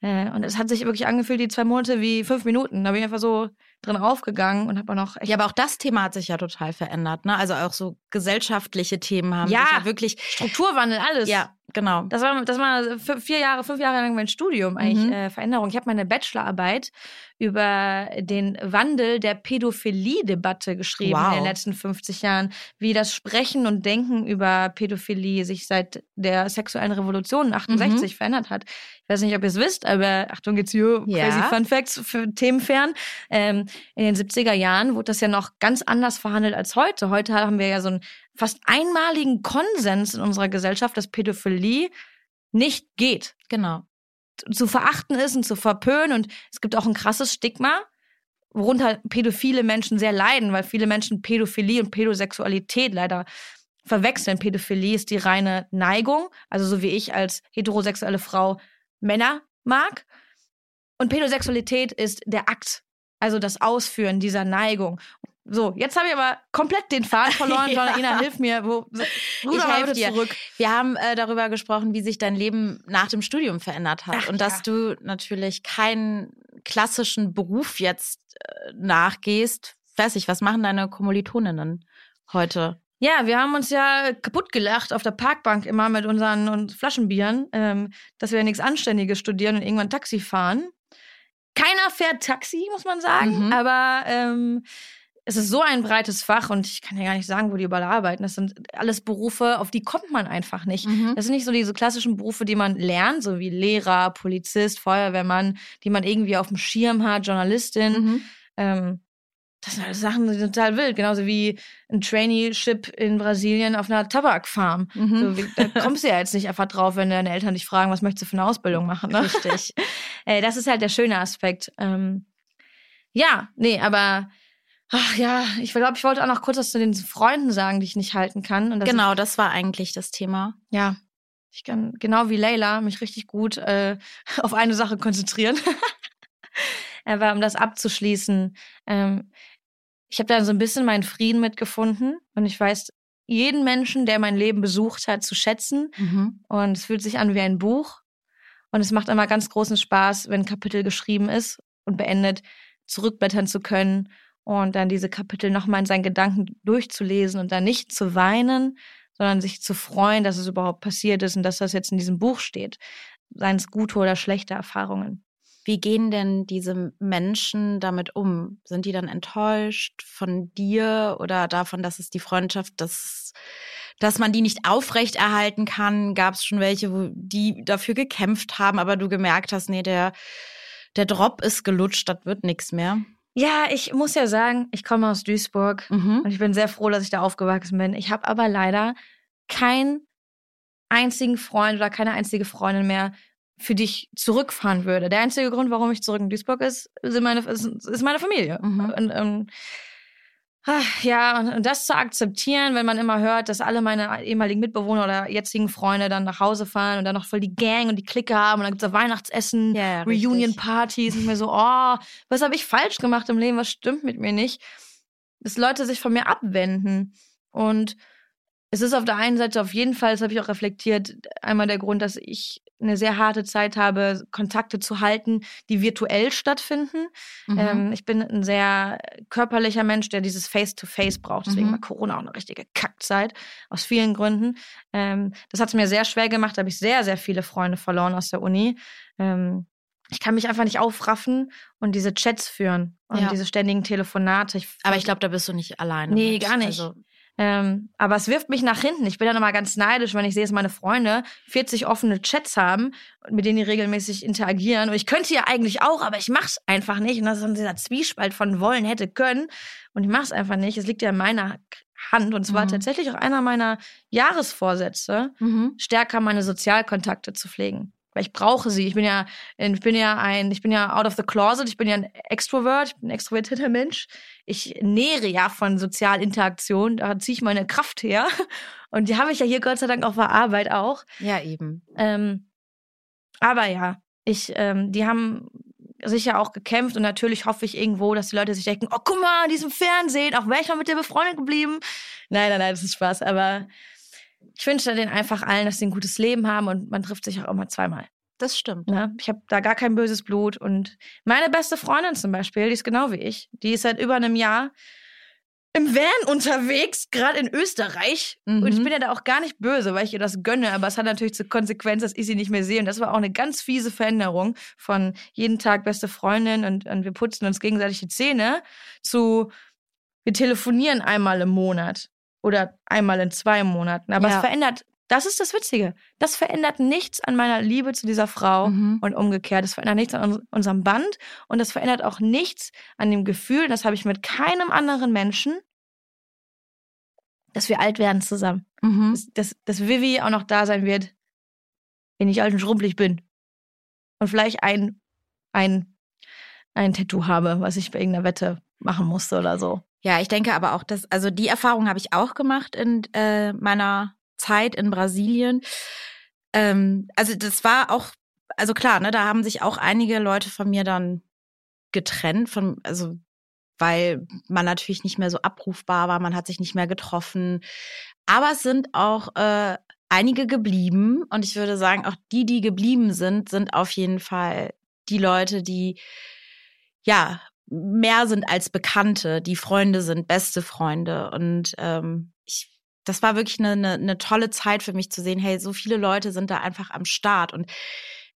Speaker 2: Äh, und es hat sich wirklich angefühlt, die zwei Monate wie fünf Minuten. Da bin ich einfach so drin aufgegangen und habe auch noch echt
Speaker 3: Ja, aber auch das Thema hat sich ja total verändert, ne? Also auch so gesellschaftliche Themen haben
Speaker 2: Ja.
Speaker 3: sich ja wirklich.
Speaker 2: Strukturwandel, alles.
Speaker 3: Ja, genau.
Speaker 2: Das war, das war vier Jahre, fünf Jahre lang mein Studium eigentlich
Speaker 3: Mhm.
Speaker 2: äh, Veränderung. Ich habe meine Bachelorarbeit über den Wandel der Pädophilie-Debatte geschrieben
Speaker 3: Wow.
Speaker 2: in den letzten 50 Jahren, wie das Sprechen und Denken über Pädophilie sich seit der sexuellen Revolution
Speaker 3: Mhm.
Speaker 2: 68 verändert hat. Ich weiß nicht, ob ihr es wisst, aber Achtung, jetzt hier
Speaker 3: Ja.
Speaker 2: crazy Fun Facts für Themenfern. Ähm, in den 70er Jahren wurde das ja noch ganz anders verhandelt als heute. Heute haben wir ja so einen fast einmaligen Konsens in unserer Gesellschaft, dass Pädophilie nicht geht,
Speaker 3: Genau.
Speaker 2: zu verachten ist und zu verpönen. Und es gibt auch ein krasses Stigma, worunter pädophile Menschen sehr leiden, weil viele Menschen Pädophilie und Pädosexualität leider verwechseln. Pädophilie ist die reine Neigung, also so wie ich als heterosexuelle Frau Männer mag. Und Pädosexualität ist der Akt, also das Ausführen dieser Neigung. So, jetzt habe ich aber komplett den Faden [LAUGHS] verloren.
Speaker 3: Ja.
Speaker 2: Jana, hilf mir. Wo, ruder mal
Speaker 3: dir.
Speaker 2: zurück.
Speaker 3: Wir haben äh, darüber gesprochen, wie sich dein Leben nach dem Studium verändert hat
Speaker 2: Ach,
Speaker 3: und dass
Speaker 2: ja.
Speaker 3: du natürlich keinen klassischen Beruf jetzt äh, nachgehst. Weiß ich, was machen deine Kommilitoninnen heute?
Speaker 2: Ja, wir haben uns ja kaputt gelacht auf der Parkbank immer mit unseren und Flaschenbieren, ähm, dass wir nichts Anständiges studieren und irgendwann Taxi fahren. Keiner fährt Taxi, muss man sagen,
Speaker 3: Mhm.
Speaker 2: aber ähm, es ist so ein breites Fach und ich kann ja gar nicht sagen, wo die überall arbeiten. Das sind alles Berufe, auf die kommt man einfach nicht.
Speaker 3: Mhm.
Speaker 2: Das sind nicht so diese klassischen Berufe, die man lernt, so wie Lehrer, Polizist, Feuerwehrmann, die man irgendwie auf dem Schirm hat, Journalistin.
Speaker 3: Mhm.
Speaker 2: Ähm, das sind alles Sachen, die sind total wild. Genauso wie ein Traineeship in Brasilien auf einer Tabakfarm.
Speaker 3: Mhm.
Speaker 2: So, wie, da [LAUGHS] kommst du ja jetzt nicht einfach drauf, wenn deine Eltern dich fragen, was möchtest du für eine Ausbildung machen. Ne?
Speaker 3: Richtig. [LAUGHS]
Speaker 2: Äh, das ist halt der schöne Aspekt. Ähm, ja, nee, aber ach ja, ich glaube, ich wollte auch noch kurz was zu den Freunden sagen, die ich nicht halten kann. Und
Speaker 3: genau, das war eigentlich das Thema.
Speaker 2: Ich, ja, ich kann genau wie Leila mich richtig gut äh, auf eine Sache konzentrieren. [LAUGHS] Aber um das abzuschließen, ähm, ich habe da so ein bisschen meinen Frieden mitgefunden und ich weiß jeden Menschen, der mein Leben besucht hat, zu schätzen.
Speaker 3: Mhm.
Speaker 2: Und es fühlt sich an wie ein Buch. Und es macht immer ganz großen Spaß, wenn ein Kapitel geschrieben ist und beendet, zurückblättern zu können und dann diese Kapitel nochmal in seinen Gedanken durchzulesen und dann nicht zu weinen, sondern sich zu freuen, dass es überhaupt passiert ist und dass das jetzt in diesem Buch steht. Seien es gute oder schlechte Erfahrungen.
Speaker 3: Wie gehen denn diese Menschen damit um? Sind die dann enttäuscht von dir oder davon, dass es die Freundschaft, dass, dass man die nicht aufrechterhalten kann? Gab es schon welche, wo die dafür gekämpft haben, aber du gemerkt hast, nee, der, der Drop ist gelutscht, das wird nichts mehr?
Speaker 2: Ja, ich muss ja sagen, ich komme aus Duisburg
Speaker 3: Mhm.
Speaker 2: und ich bin sehr froh, dass ich da aufgewachsen bin. Ich habe aber leider keinen einzigen Freund oder keine einzige Freundin mehr, für die ich zurückfahren würde. Der einzige Grund, warum ich zurück in Duisburg ist, sind meine, ist, ist meine Familie.
Speaker 3: Mhm.
Speaker 2: Und, ähm, ach, ja, und, und das zu akzeptieren, wenn man immer hört, dass alle meine ehemaligen Mitbewohner oder jetzigen Freunde dann nach Hause fahren und dann noch voll die Gang und die Clique haben und dann gibt's da Weihnachtsessen,
Speaker 3: Ja, ja.
Speaker 2: Reunion-Partys und mir so, oh, was habe ich falsch gemacht im Leben, was stimmt mit mir nicht? dass Leute sich von mir abwenden. Und es ist auf der einen Seite auf jeden Fall, das habe ich auch reflektiert, einmal der Grund, dass ich eine sehr harte Zeit habe, Kontakte zu halten, die virtuell stattfinden. Mhm. Ähm, ich bin ein sehr körperlicher Mensch, der dieses Face-to-Face -face braucht. Deswegen mhm. war Corona auch eine richtige Kackzeit, aus vielen Gründen. Ähm, das hat es mir sehr schwer gemacht, da habe ich sehr, sehr viele Freunde verloren aus der Uni. Ähm, ich kann mich einfach nicht aufraffen und diese Chats führen und ja. diese ständigen Telefonate.
Speaker 3: Ich, Aber ich glaube, da bist du nicht alleine.
Speaker 2: Nee, mit. gar nicht. Also ähm, aber es wirft mich nach hinten. Ich bin dann immer ganz neidisch, wenn ich sehe, dass meine Freunde 40 offene Chats haben, mit denen die regelmäßig interagieren. Und ich könnte ja eigentlich auch, aber ich mach's einfach nicht. Und das ist dann dieser Zwiespalt von wollen, hätte, können. Und ich mach's einfach nicht. Es liegt ja in meiner Hand. Und es war mhm. tatsächlich auch einer meiner Jahresvorsätze, mhm. stärker meine Sozialkontakte zu pflegen weil ich brauche sie. Ich bin ja, ich bin ja ein, ich bin ja out of the closet, ich bin ja ein Extrovert, ich bin ein extrovertierter Mensch. Ich nähere ja von Sozialinteraktion, da ziehe ich meine Kraft her. [LAUGHS] Und die habe ich ja hier Gott sei Dank auf der Arbeit auch.
Speaker 3: Ja, eben.
Speaker 2: Ähm, aber ja, ich, ähm, die haben sicher auch gekämpft und natürlich hoffe ich irgendwo, dass die Leute sich denken, oh guck mal, diesem Fernsehen, auch wäre ich mal mit dir befreundet geblieben. Nein, nein, nein, das ist Spaß, aber ich wünsche denen einfach allen, dass sie ein gutes Leben haben und man trifft sich auch immer zweimal.
Speaker 3: Das stimmt.
Speaker 2: Ne? Ich habe da gar kein böses Blut. Und meine beste Freundin zum Beispiel, die ist genau wie ich. Die ist seit über einem Jahr im Van unterwegs, gerade in Österreich. Mhm. Und ich mhm. bin ja da auch gar nicht böse, weil ich ihr das gönne. Aber es hat natürlich zur Konsequenz, dass ich sie nicht mehr sehe. Und das war auch eine ganz fiese Veränderung von jeden Tag beste Freundin und, und wir putzen uns gegenseitig die Zähne zu wir telefonieren einmal im Monat oder einmal in zwei Monaten. Aber ja. es verändert, das ist das Witzige. Das verändert nichts an meiner Liebe zu dieser Frau mhm. und umgekehrt. Das verändert nichts an unserem Band und das verändert auch nichts an dem Gefühl, das habe ich mit keinem anderen Menschen, dass wir alt werden zusammen. Mhm. Dass, dass, dass Vivi auch noch da sein wird, wenn ich alt und schrumpelig bin. Und vielleicht ein, ein, ein Tattoo habe, was ich bei irgendeiner Wette machen musste oder so.
Speaker 3: Ja, ich denke aber auch, dass, also die Erfahrung habe ich auch gemacht in äh, meiner Zeit in Brasilien. Ähm, also das war auch, also klar, ne, da haben sich auch einige Leute von mir dann getrennt, von, also weil man natürlich nicht mehr so abrufbar war, man hat sich nicht mehr getroffen. Aber es sind auch äh, einige geblieben und ich würde sagen, auch die, die geblieben sind, sind auf jeden Fall die Leute, die ja mehr sind als Bekannte, die Freunde sind, beste Freunde. Und ähm, das war wirklich eine, eine, eine tolle Zeit für mich zu sehen, hey, so viele Leute sind da einfach am Start. Und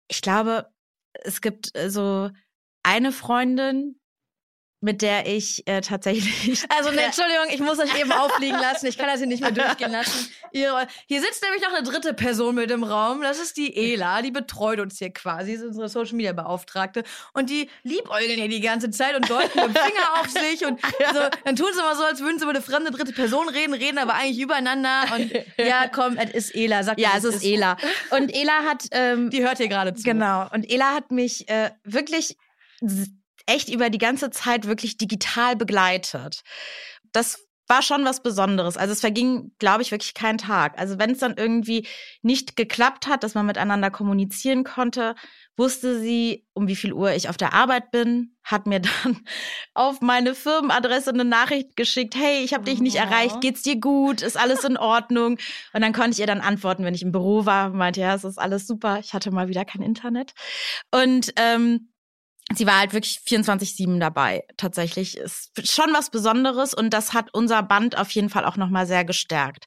Speaker 3: ich glaube, es gibt äh, so eine Freundin, mit der ich äh, tatsächlich. [LAUGHS]
Speaker 2: Also, ne, [LAUGHS] Entschuldigung, ich muss euch eben aufliegen lassen. Ich kann das hier nicht mehr [LAUGHS] durchgehen lassen. Hier, hier sitzt nämlich noch eine dritte Person mit im Raum. Das ist die Ela. Die betreut uns hier quasi. Sie ist unsere Social Media Beauftragte. Und die liebäugeln hier die ganze Zeit und deuten mit dem Finger auf sich. Und so, dann tun sie mal so, als würden sie über eine fremde dritte Person reden, reden aber eigentlich übereinander. Und ja, komm, es ist Ela. Sag
Speaker 3: ja, es ist, ist Ela. Und Ela hat. Ähm,
Speaker 2: die hört hier gerade zu.
Speaker 3: Genau. Und Ela hat mich äh, wirklich echt über die ganze Zeit wirklich digital begleitet. Das war schon was Besonderes. Also es verging, glaube ich, wirklich kein Tag. Also wenn es dann irgendwie nicht geklappt hat, dass man miteinander kommunizieren konnte, wusste sie, um wie viel Uhr ich auf der Arbeit bin, hat mir [LAUGHS] dann auf meine Firmenadresse eine Nachricht geschickt, hey, ich habe dich nicht erreicht, geht's dir gut, ist alles in Ordnung? Und dann konnte ich ihr dann antworten, wenn ich im Büro war, meinte, ja, es ist alles super, ich hatte mal wieder kein Internet. Und ähm, sie war halt wirklich 24-7 dabei. Tatsächlich ist schon was Besonderes und das hat unser Band auf jeden Fall auch nochmal sehr gestärkt.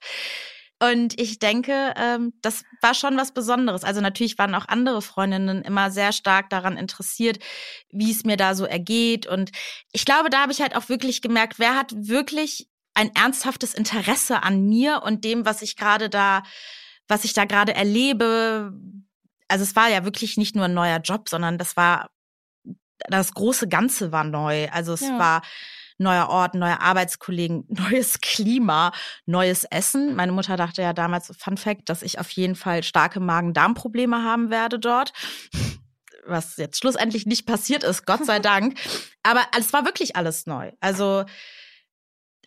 Speaker 3: Und ich denke, ähm, das war schon was Besonderes. Also natürlich waren auch andere Freundinnen immer sehr stark daran interessiert, wie es mir da so ergeht. Und ich glaube, da habe ich halt auch wirklich gemerkt, wer hat wirklich ein ernsthaftes Interesse an mir und dem, was ich gerade da, was ich da gerade erlebe. Also es war ja wirklich nicht nur ein neuer Job, sondern das war das große Ganze war neu. Also es ja. war neuer Ort, neue Arbeitskollegen, [LAUGHS] neues Klima, neues Essen. Meine Mutter dachte ja damals, Fun Fact, dass ich auf jeden Fall starke Magen-Darm-Probleme haben werde dort. [LAUGHS] Was jetzt schlussendlich nicht passiert ist, Gott sei [LAUGHS] Dank. Aber es war wirklich alles neu. Also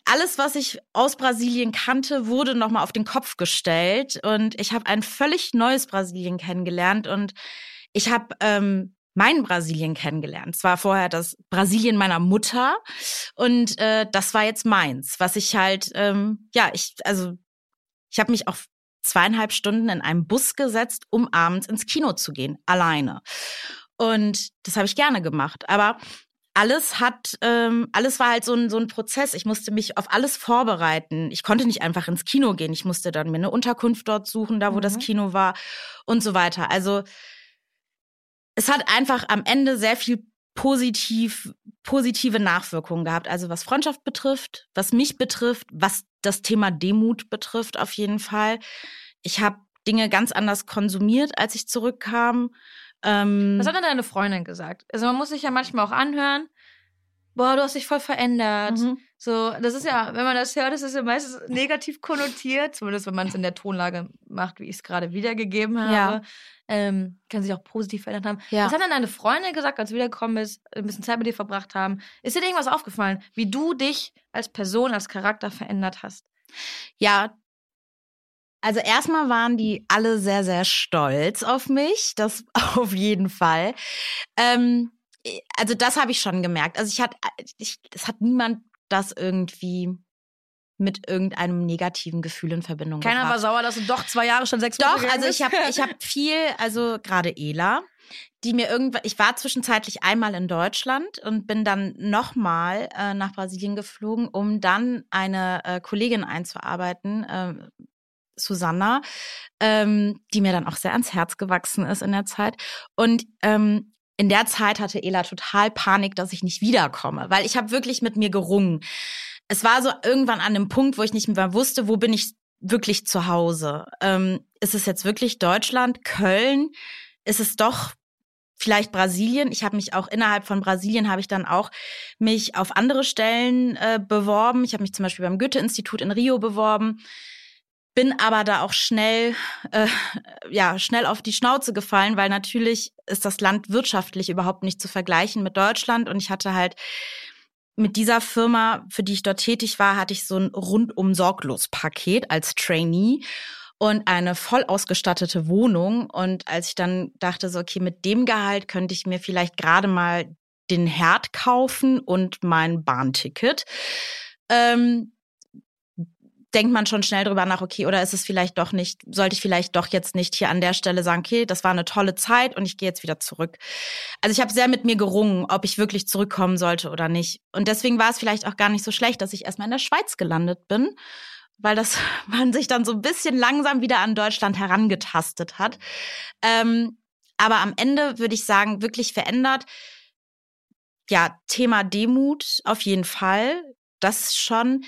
Speaker 3: alles, was ich aus Brasilien kannte, wurde nochmal auf den Kopf gestellt. Und ich habe ein völlig neues Brasilien kennengelernt. Und ich habe ähm, mein Brasilien kennengelernt. Es war vorher das Brasilien meiner Mutter und äh, das war jetzt meins, was ich halt, ähm, ja, ich, also ich habe mich auf zweieinhalb Stunden in einem Bus gesetzt, um abends ins Kino zu gehen, alleine. Und das habe ich gerne gemacht. Aber alles hat, ähm, alles war halt so ein, so ein Prozess. Ich musste mich auf alles vorbereiten. Ich konnte nicht einfach ins Kino gehen. Ich musste dann mir eine Unterkunft dort suchen, da wo mhm. das Kino war und so weiter. Also es hat einfach am Ende sehr viel positiv, positive Nachwirkungen gehabt. Also was Freundschaft betrifft, was mich betrifft, was das Thema Demut betrifft auf jeden Fall. Ich habe Dinge ganz anders konsumiert, als ich zurückkam.
Speaker 2: Ähm, was hat denn deine Freundin gesagt? Also man muss sich ja manchmal auch anhören, boah, du hast dich voll verändert. Mhm. So, das ist ja, wenn man das hört, ist es ja meistens negativ konnotiert, zumindest wenn man es in der Tonlage macht, wie ich es gerade wiedergegeben habe. Ja. Ähm, kann sich auch positiv verändert haben. Ja. Was hat dann deine Freundin gesagt, als du wiedergekommen bist, ein bisschen Zeit mit dir verbracht haben? Ist dir irgendwas aufgefallen, wie du dich als Person, als Charakter verändert hast?
Speaker 3: Ja, also erstmal waren die alle sehr, sehr stolz auf mich. Das [LAUGHS] auf jeden Fall. Ähm, also das habe ich schon gemerkt. Also ich hat, ich, es hat niemand das irgendwie mit irgendeinem negativen Gefühl in Verbindung
Speaker 2: Keiner
Speaker 3: gebracht.
Speaker 2: war sauer, dass du doch zwei Jahre schon sechs
Speaker 3: Monate Doch, also ich habe ich hab viel, also gerade Ela, die mir irgendwann, ich war zwischenzeitlich einmal in Deutschland und bin dann nochmal äh, nach Brasilien geflogen, um dann eine äh, Kollegin einzuarbeiten, äh, Susanna, ähm, die mir dann auch sehr ans Herz gewachsen ist in der Zeit. Und ähm, in der Zeit hatte Ela total Panik, dass ich nicht wiederkomme, weil ich habe wirklich mit mir gerungen. Es war so irgendwann an einem Punkt, wo ich nicht mehr wusste, wo bin ich wirklich zu Hause. Ähm, ist es jetzt wirklich Deutschland, Köln? Ist es doch vielleicht Brasilien? Ich habe mich auch innerhalb von Brasilien habe ich dann auch mich auf andere Stellen äh, beworben. Ich habe mich zum Beispiel beim Goethe-Institut in Rio beworben bin aber da auch schnell, äh, ja, schnell auf die Schnauze gefallen, weil natürlich ist das Land wirtschaftlich überhaupt nicht zu vergleichen mit Deutschland. Und ich hatte halt mit dieser Firma, für die ich dort tätig war, hatte ich so ein rundum sorglos Paket als Trainee und eine voll ausgestattete Wohnung. Und als ich dann dachte, so, okay, mit dem Gehalt könnte ich mir vielleicht gerade mal den Herd kaufen und mein Bahnticket. Ähm, denkt man schon schnell drüber nach, okay, oder ist es vielleicht doch nicht, sollte ich vielleicht doch jetzt nicht hier an der Stelle sagen, okay, das war eine tolle Zeit und ich gehe jetzt wieder zurück. Also ich habe sehr mit mir gerungen, ob ich wirklich zurückkommen sollte oder nicht. Und deswegen war es vielleicht auch gar nicht so schlecht, dass ich erstmal in der Schweiz gelandet bin, weil das [LAUGHS] man sich dann so ein bisschen langsam wieder an Deutschland herangetastet hat. Ähm, aber am Ende würde ich sagen, wirklich verändert. Ja, Thema Demut auf jeden Fall. Das schon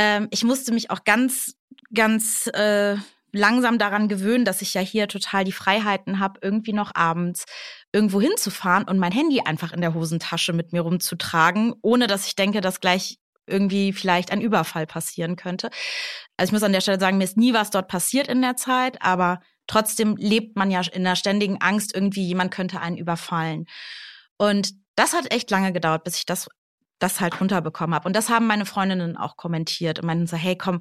Speaker 3: ähm, ich musste mich auch ganz, ganz äh, langsam daran gewöhnen, dass ich ja hier total die Freiheiten habe, irgendwie noch abends irgendwo hinzufahren und mein Handy einfach in der Hosentasche mit mir rumzutragen, ohne dass ich denke, dass gleich irgendwie vielleicht ein Überfall passieren könnte. Also ich muss an der Stelle sagen, mir ist nie was dort passiert in der Zeit, aber trotzdem lebt man ja in der ständigen Angst, irgendwie jemand könnte einen überfallen. Und das hat echt lange gedauert, bis ich das das halt runterbekommen habe. Und das haben meine Freundinnen auch kommentiert und meinten so, hey, komm,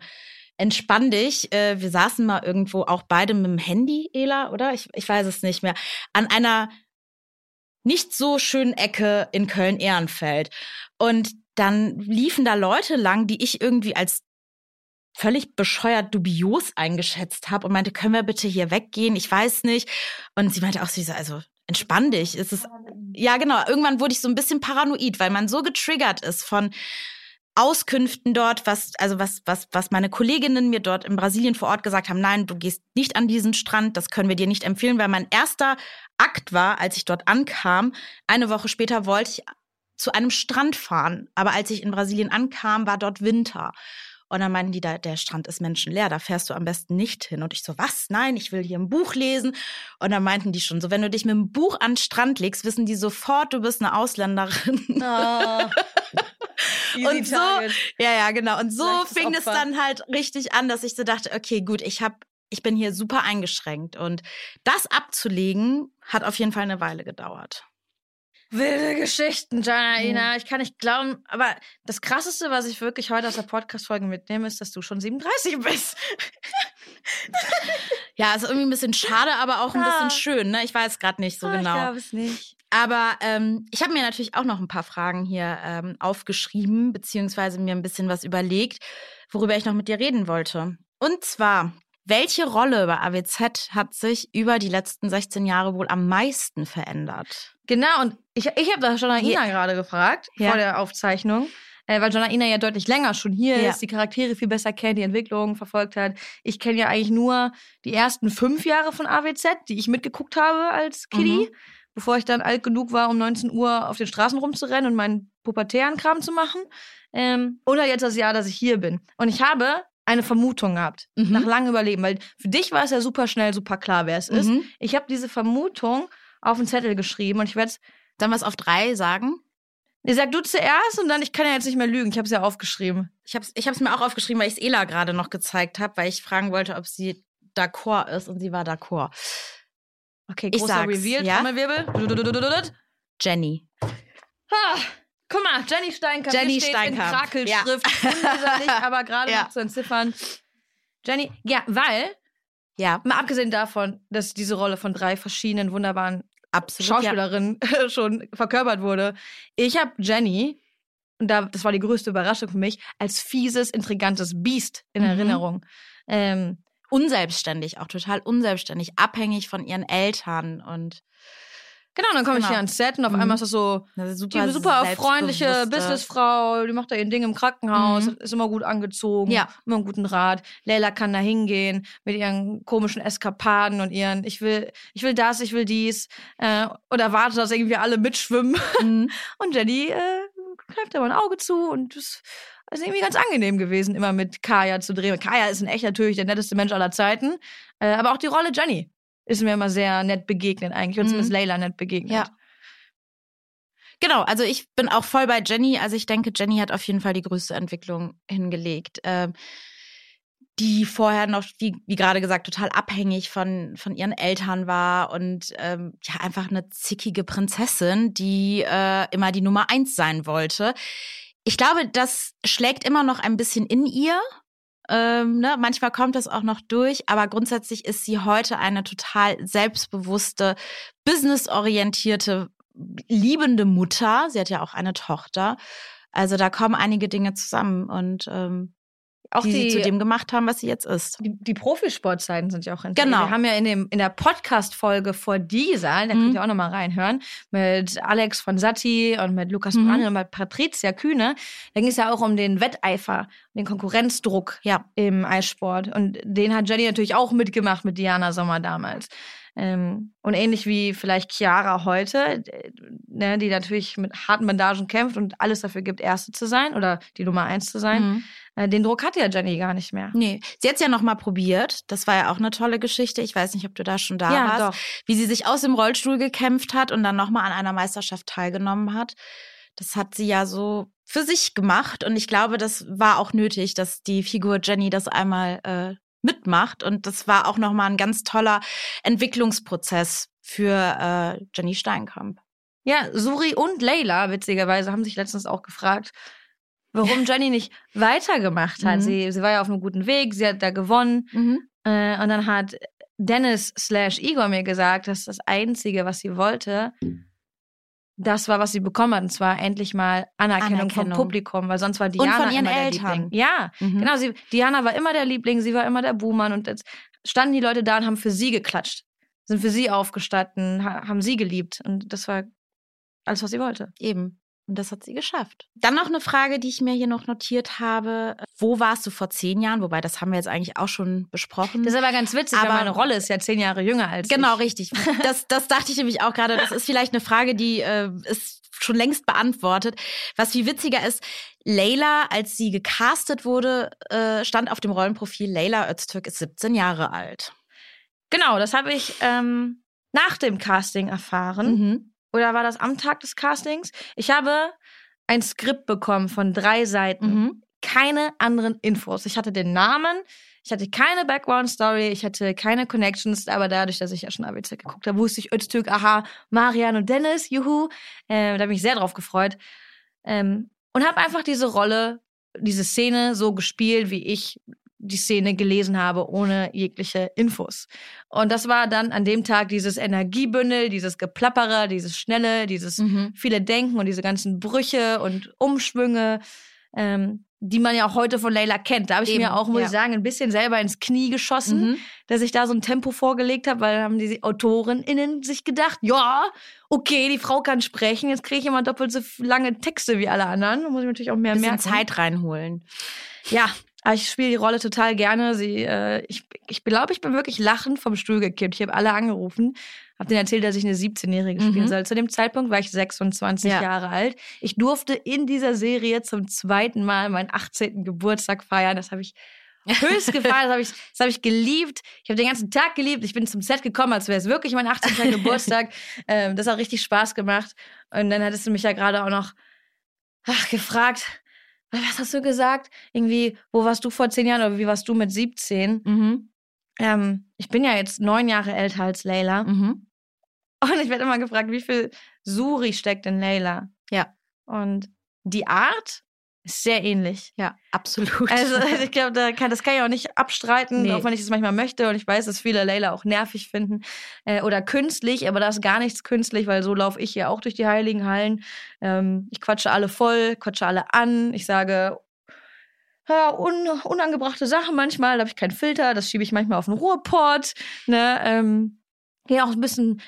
Speaker 3: entspann dich. Äh, wir saßen mal irgendwo auch beide mit dem Handy, Ela, oder? Ich, ich weiß es nicht mehr. An einer nicht so schönen Ecke in Köln-Ehrenfeld. Und dann liefen da Leute lang, die ich irgendwie als völlig bescheuert dubios eingeschätzt habe und meinte, können wir bitte hier weggehen? Ich weiß nicht. Und sie meinte auch so, also entspann dich. Es ist, ja, genau. Irgendwann wurde ich so ein bisschen paranoid, weil man so getriggert ist von Auskünften dort, was, also was, was, was meine Kolleginnen mir dort in Brasilien vor Ort gesagt haben, nein, du gehst nicht an diesen Strand, das können wir dir nicht empfehlen, weil mein erster Akt war, als ich dort ankam, eine Woche später wollte ich zu einem Strand fahren. Aber als ich in Brasilien ankam, war dort Winter. Und dann meinten die, da, der Strand ist menschenleer, da fährst du am besten nicht hin. Und ich so, was? Nein, ich will hier ein Buch lesen. Und dann meinten die schon so, wenn du dich mit einem Buch an den Strand legst, wissen die sofort, du bist eine Ausländerin. Oh. [LAUGHS] und so, ja, ja, genau. Und so fing es dann halt richtig an, dass ich so dachte, okay, gut, ich habe ich bin hier super eingeschränkt. Und das abzulegen, hat auf jeden Fall eine Weile gedauert.
Speaker 2: Wilde Geschichten, Janaina. Ich kann nicht glauben, aber das Krasseste, was ich wirklich heute aus der Podcast-Folge mitnehme, ist, dass du schon 37 bist. [LAUGHS]
Speaker 3: ja, ist irgendwie ein bisschen schade, aber auch ein bisschen schön, ne? Ich weiß gerade nicht so
Speaker 2: ah,
Speaker 3: genau.
Speaker 2: Ich glaube es nicht.
Speaker 3: Aber ähm, ich habe mir natürlich auch noch ein paar Fragen hier ähm, aufgeschrieben, beziehungsweise mir ein bisschen was überlegt, worüber ich noch mit dir reden wollte. Und zwar, welche Rolle bei AWZ hat sich über die letzten 16 Jahre wohl am meisten verändert?
Speaker 2: Genau, und ich, ich habe da Janaina
Speaker 3: Ja.
Speaker 2: gerade gefragt,
Speaker 3: Ja.
Speaker 2: vor der Aufzeichnung, äh, weil Janaina ja deutlich länger schon hier
Speaker 3: Ja.
Speaker 2: ist, die Charaktere viel besser kennt, die Entwicklung verfolgt hat. Ich kenne ja eigentlich nur die ersten fünf Jahre von AWZ, die ich mitgeguckt habe als Kitty,
Speaker 3: Mhm.
Speaker 2: bevor ich dann alt genug war, um 19 Uhr auf den Straßen rumzurennen und meinen pubertären Kram zu machen. Ähm, oder jetzt das Jahr, dass ich hier bin. Und ich habe eine Vermutung gehabt,
Speaker 3: Mhm.
Speaker 2: nach langem Überleben, weil für dich war es ja super schnell, super klar, wer es ist.
Speaker 3: Mhm.
Speaker 2: Ich habe diese Vermutung auf einen Zettel geschrieben und ich werde es.
Speaker 3: Wir es auf drei sagen?
Speaker 2: Nee, sag du zuerst und dann, ich kann ja jetzt nicht mehr lügen. Ich habe es ja aufgeschrieben.
Speaker 3: Ich habe es ich hab's mir auch aufgeschrieben, weil ich es Ela gerade noch gezeigt habe, weil ich fragen wollte, ob sie d'accord ist und sie war d'accord.
Speaker 2: Okay,
Speaker 3: Ich
Speaker 2: großer
Speaker 3: sag's,
Speaker 2: Reveal,
Speaker 3: ja?
Speaker 2: Trommelwirbel.
Speaker 3: Jenny.
Speaker 2: Ah, guck mal, Jenny Steinkamp.
Speaker 3: Jenny
Speaker 2: steht
Speaker 3: Steinkamp,
Speaker 2: in Krakelschrift. [LAUGHS] Unleserlich, aber gerade
Speaker 3: Ja.
Speaker 2: noch zu entziffern. Jenny, ja, weil,
Speaker 3: Ja,
Speaker 2: mal abgesehen davon, dass diese Rolle von drei verschiedenen wunderbaren
Speaker 3: absolut. Ja.
Speaker 2: Schauspielerinnen [LAUGHS] schon verkörpert wurde. Ich habe Jenny, und da, das war die größte Überraschung für mich, als fieses, intrigantes Biest in
Speaker 3: Mhm.
Speaker 2: Erinnerung. Ähm,
Speaker 3: Unselbstständig, auch total unselbstständig, abhängig von ihren Eltern und
Speaker 2: genau, dann komme ich
Speaker 3: Genau.
Speaker 2: hier ans Set und auf
Speaker 3: Mhm.
Speaker 2: einmal ist das so
Speaker 3: eine
Speaker 2: die
Speaker 3: super,
Speaker 2: super freundliche Businessfrau, die macht da ihr Ding im Krankenhaus,
Speaker 3: Mhm.
Speaker 2: ist immer gut angezogen,
Speaker 3: Ja.
Speaker 2: immer einen guten Rat. Leila kann da hingehen mit ihren komischen Eskapaden und ihren, ich will, ich will das, ich will dies, äh, und erwartet, dass irgendwie alle mitschwimmen.
Speaker 3: Mhm. [LAUGHS]
Speaker 2: Und Jenny äh, kneift aber ein Auge zu und das ist irgendwie ganz angenehm gewesen, immer mit Kaya zu drehen. Kaya ist in echt natürlich der netteste Mensch aller Zeiten, äh, aber auch die Rolle Jenny ist mir immer sehr nett begegnet eigentlich und
Speaker 3: Mhm.
Speaker 2: zumindest Leila nett begegnet.
Speaker 3: Ja. Genau, also ich bin auch voll bei Jenny. Also ich denke, Jenny hat auf jeden Fall die größte Entwicklung hingelegt. Ähm, die vorher noch, wie, wie gerade gesagt, total abhängig von, von ihren Eltern war und ähm, ja, einfach eine zickige Prinzessin, die äh, immer die Nummer eins sein wollte. Ich glaube, das schlägt immer noch ein bisschen in ihr. Ähm, ne? Manchmal kommt das auch noch durch, aber grundsätzlich ist sie heute eine total selbstbewusste, businessorientierte, liebende Mutter. Sie hat ja auch eine Tochter. Also da kommen einige Dinge zusammen und ähm,
Speaker 2: Auch
Speaker 3: die,
Speaker 2: die,
Speaker 3: sie zu dem gemacht haben, was sie jetzt ist.
Speaker 2: die, die Profisportzeiten sind ja auch interessant.
Speaker 3: Genau.
Speaker 2: Wir haben ja in, dem, in der Podcast-Folge vor dieser, da
Speaker 3: Mhm.
Speaker 2: könnt ihr auch nochmal reinhören, mit Alex von Satti und mit Lukas
Speaker 3: Mhm.
Speaker 2: Brandl und mit Patricia Kühne. Da ging es ja auch um den Wetteifer, den Konkurrenzdruck
Speaker 3: Ja.
Speaker 2: im Eissport. Und den hat Jenny natürlich auch mitgemacht mit Diana Sommer damals. Ähm, und ähnlich wie vielleicht Chiara heute, äh, ne, die natürlich mit harten Bandagen kämpft und alles dafür gibt, Erste zu sein oder die Nummer eins zu sein.
Speaker 3: Mhm.
Speaker 2: Äh, den Druck hat ja Jenny gar nicht mehr.
Speaker 3: Nee, sie hat es ja noch mal probiert. Das war ja auch eine tolle Geschichte. Ich weiß nicht, ob du da schon da
Speaker 2: ja,
Speaker 3: warst.
Speaker 2: doch.
Speaker 3: Wie sie sich aus dem Rollstuhl gekämpft hat und dann noch mal an einer Meisterschaft teilgenommen hat. Das hat sie ja so für sich gemacht und ich glaube, das war auch nötig, dass die Figur Jenny das einmal äh, mitmacht und das war auch noch mal ein ganz toller Entwicklungsprozess für äh, Jenny Steinkamp.
Speaker 2: Ja, Suri und Leila, witzigerweise, haben sich letztens auch gefragt, warum Jenny nicht weitergemacht hat.
Speaker 3: Mhm.
Speaker 2: Sie, sie war ja auf einem guten Weg, sie hat da gewonnen. Äh, und dann hat Dennis slash Igor mir gesagt, dass das Einzige, was sie wollte, das war, was sie bekommen hat. Und zwar endlich mal Anerkennung, vom
Speaker 3: Anerkennung.
Speaker 2: Publikum, weil sonst war Diana
Speaker 3: von ihren
Speaker 2: immer der
Speaker 3: Eltern.
Speaker 2: Liebling. Ja,
Speaker 3: Mhm.
Speaker 2: genau. Sie, Diana war immer der Liebling, sie war immer der Buhmann. Und jetzt standen die Leute da und haben für sie geklatscht, sind für sie aufgestanden, ha haben sie geliebt. Und das war alles, was sie wollte.
Speaker 3: Eben. Und das hat sie geschafft. Dann noch eine Frage, die ich mir hier noch notiert habe. Wo warst du vor zehn Jahren? Wobei, das haben wir jetzt eigentlich auch schon besprochen.
Speaker 2: Das ist aber ganz witzig,
Speaker 3: Aber-
Speaker 2: weil meine Rolle ist ja zehn Jahre jünger als
Speaker 3: Genau,
Speaker 2: ich.
Speaker 3: richtig. Das, das dachte ich nämlich auch gerade. Das ist vielleicht eine Frage, die äh, ist schon längst beantwortet. Was viel witziger ist, Leila, als sie gecastet wurde, äh, stand auf dem Rollenprofil, Leila Öztürk ist 17 Jahre alt.
Speaker 2: Genau, das habe ich ähm, nach dem Casting erfahren.
Speaker 3: Mhm.
Speaker 2: Oder war das am Tag des Castings? Ich habe ein Skript bekommen von drei Seiten.
Speaker 3: Mhm.
Speaker 2: Keine anderen Infos. Ich hatte den Namen, ich hatte keine Background-Story, ich hatte keine Connections, aber dadurch, dass ich ja schon ABC geguckt habe, wusste ich Öztürk, aha, Marian und Dennis, juhu. Äh, da habe ich mich sehr drauf gefreut. Ähm, und habe einfach diese Rolle, diese Szene so gespielt, wie ich die Szene gelesen habe, ohne jegliche Infos. Und das war dann an dem Tag dieses Energiebündel, dieses Geplapperer, dieses Schnelle, dieses
Speaker 3: Mhm.
Speaker 2: viele Denken und diese ganzen Brüche und Umschwünge, ähm, die man ja auch heute von Layla kennt. Da habe ich
Speaker 3: Eben,
Speaker 2: mir auch, muss
Speaker 3: ja.
Speaker 2: ich sagen, ein bisschen selber ins Knie geschossen,
Speaker 3: Mhm.
Speaker 2: dass ich da so ein Tempo vorgelegt habe, weil dann haben die AutorenInnen sich gedacht, ja, okay, die Frau kann sprechen, jetzt kriege ich immer doppelt so lange Texte wie alle anderen. Da muss ich natürlich auch mehr merken.
Speaker 3: Zeit reinholen.
Speaker 2: Ja, aber ich spiele die Rolle total gerne. Sie, äh, ich ich glaube, ich bin wirklich lachend vom Stuhl gekippt. Ich habe alle angerufen, habe denen erzählt, dass ich eine 17-Jährige spielen
Speaker 3: Mhm.
Speaker 2: soll. Zu dem Zeitpunkt war ich 26
Speaker 3: Ja.
Speaker 2: Jahre alt. Ich durfte in dieser Serie zum zweiten Mal meinen 18. Geburtstag feiern. Das habe ich [LAUGHS] höchst gefeiert, das habe ich, das hab ich geliebt. Ich habe den ganzen Tag geliebt. Ich bin zum Set gekommen, als wäre es wirklich mein 18. [LAUGHS] Geburtstag. Ähm, das hat richtig Spaß gemacht. Und dann hattest du mich ja gerade auch noch ach, gefragt, was hast du gesagt? Irgendwie, wo warst du vor zehn Jahren oder wie warst du mit 17?
Speaker 3: Mhm.
Speaker 2: Ähm, ich bin ja jetzt neun Jahre älter als Layla.
Speaker 3: Mhm.
Speaker 2: Und ich werde immer gefragt, wie viel Suri steckt in Layla?
Speaker 3: Ja.
Speaker 2: Und die Art sehr ähnlich.
Speaker 3: Ja, absolut.
Speaker 2: Also [LAUGHS] ich glaube, da kann, das kann ich auch nicht abstreiten,
Speaker 3: Nee.
Speaker 2: auch wenn ich es manchmal möchte. Und ich weiß, dass viele Layla auch nervig finden äh, oder künstlich, aber da ist gar nichts künstlich, weil so laufe ich hier auch durch die heiligen Hallen. Ähm, ich quatsche alle voll, quatsche alle an. Ich sage ja, un, unangebrachte Sachen manchmal, da habe ich keinen Filter, das schiebe ich manchmal auf den Ruhrport. Ne? Ähm, gehe auch ein bisschen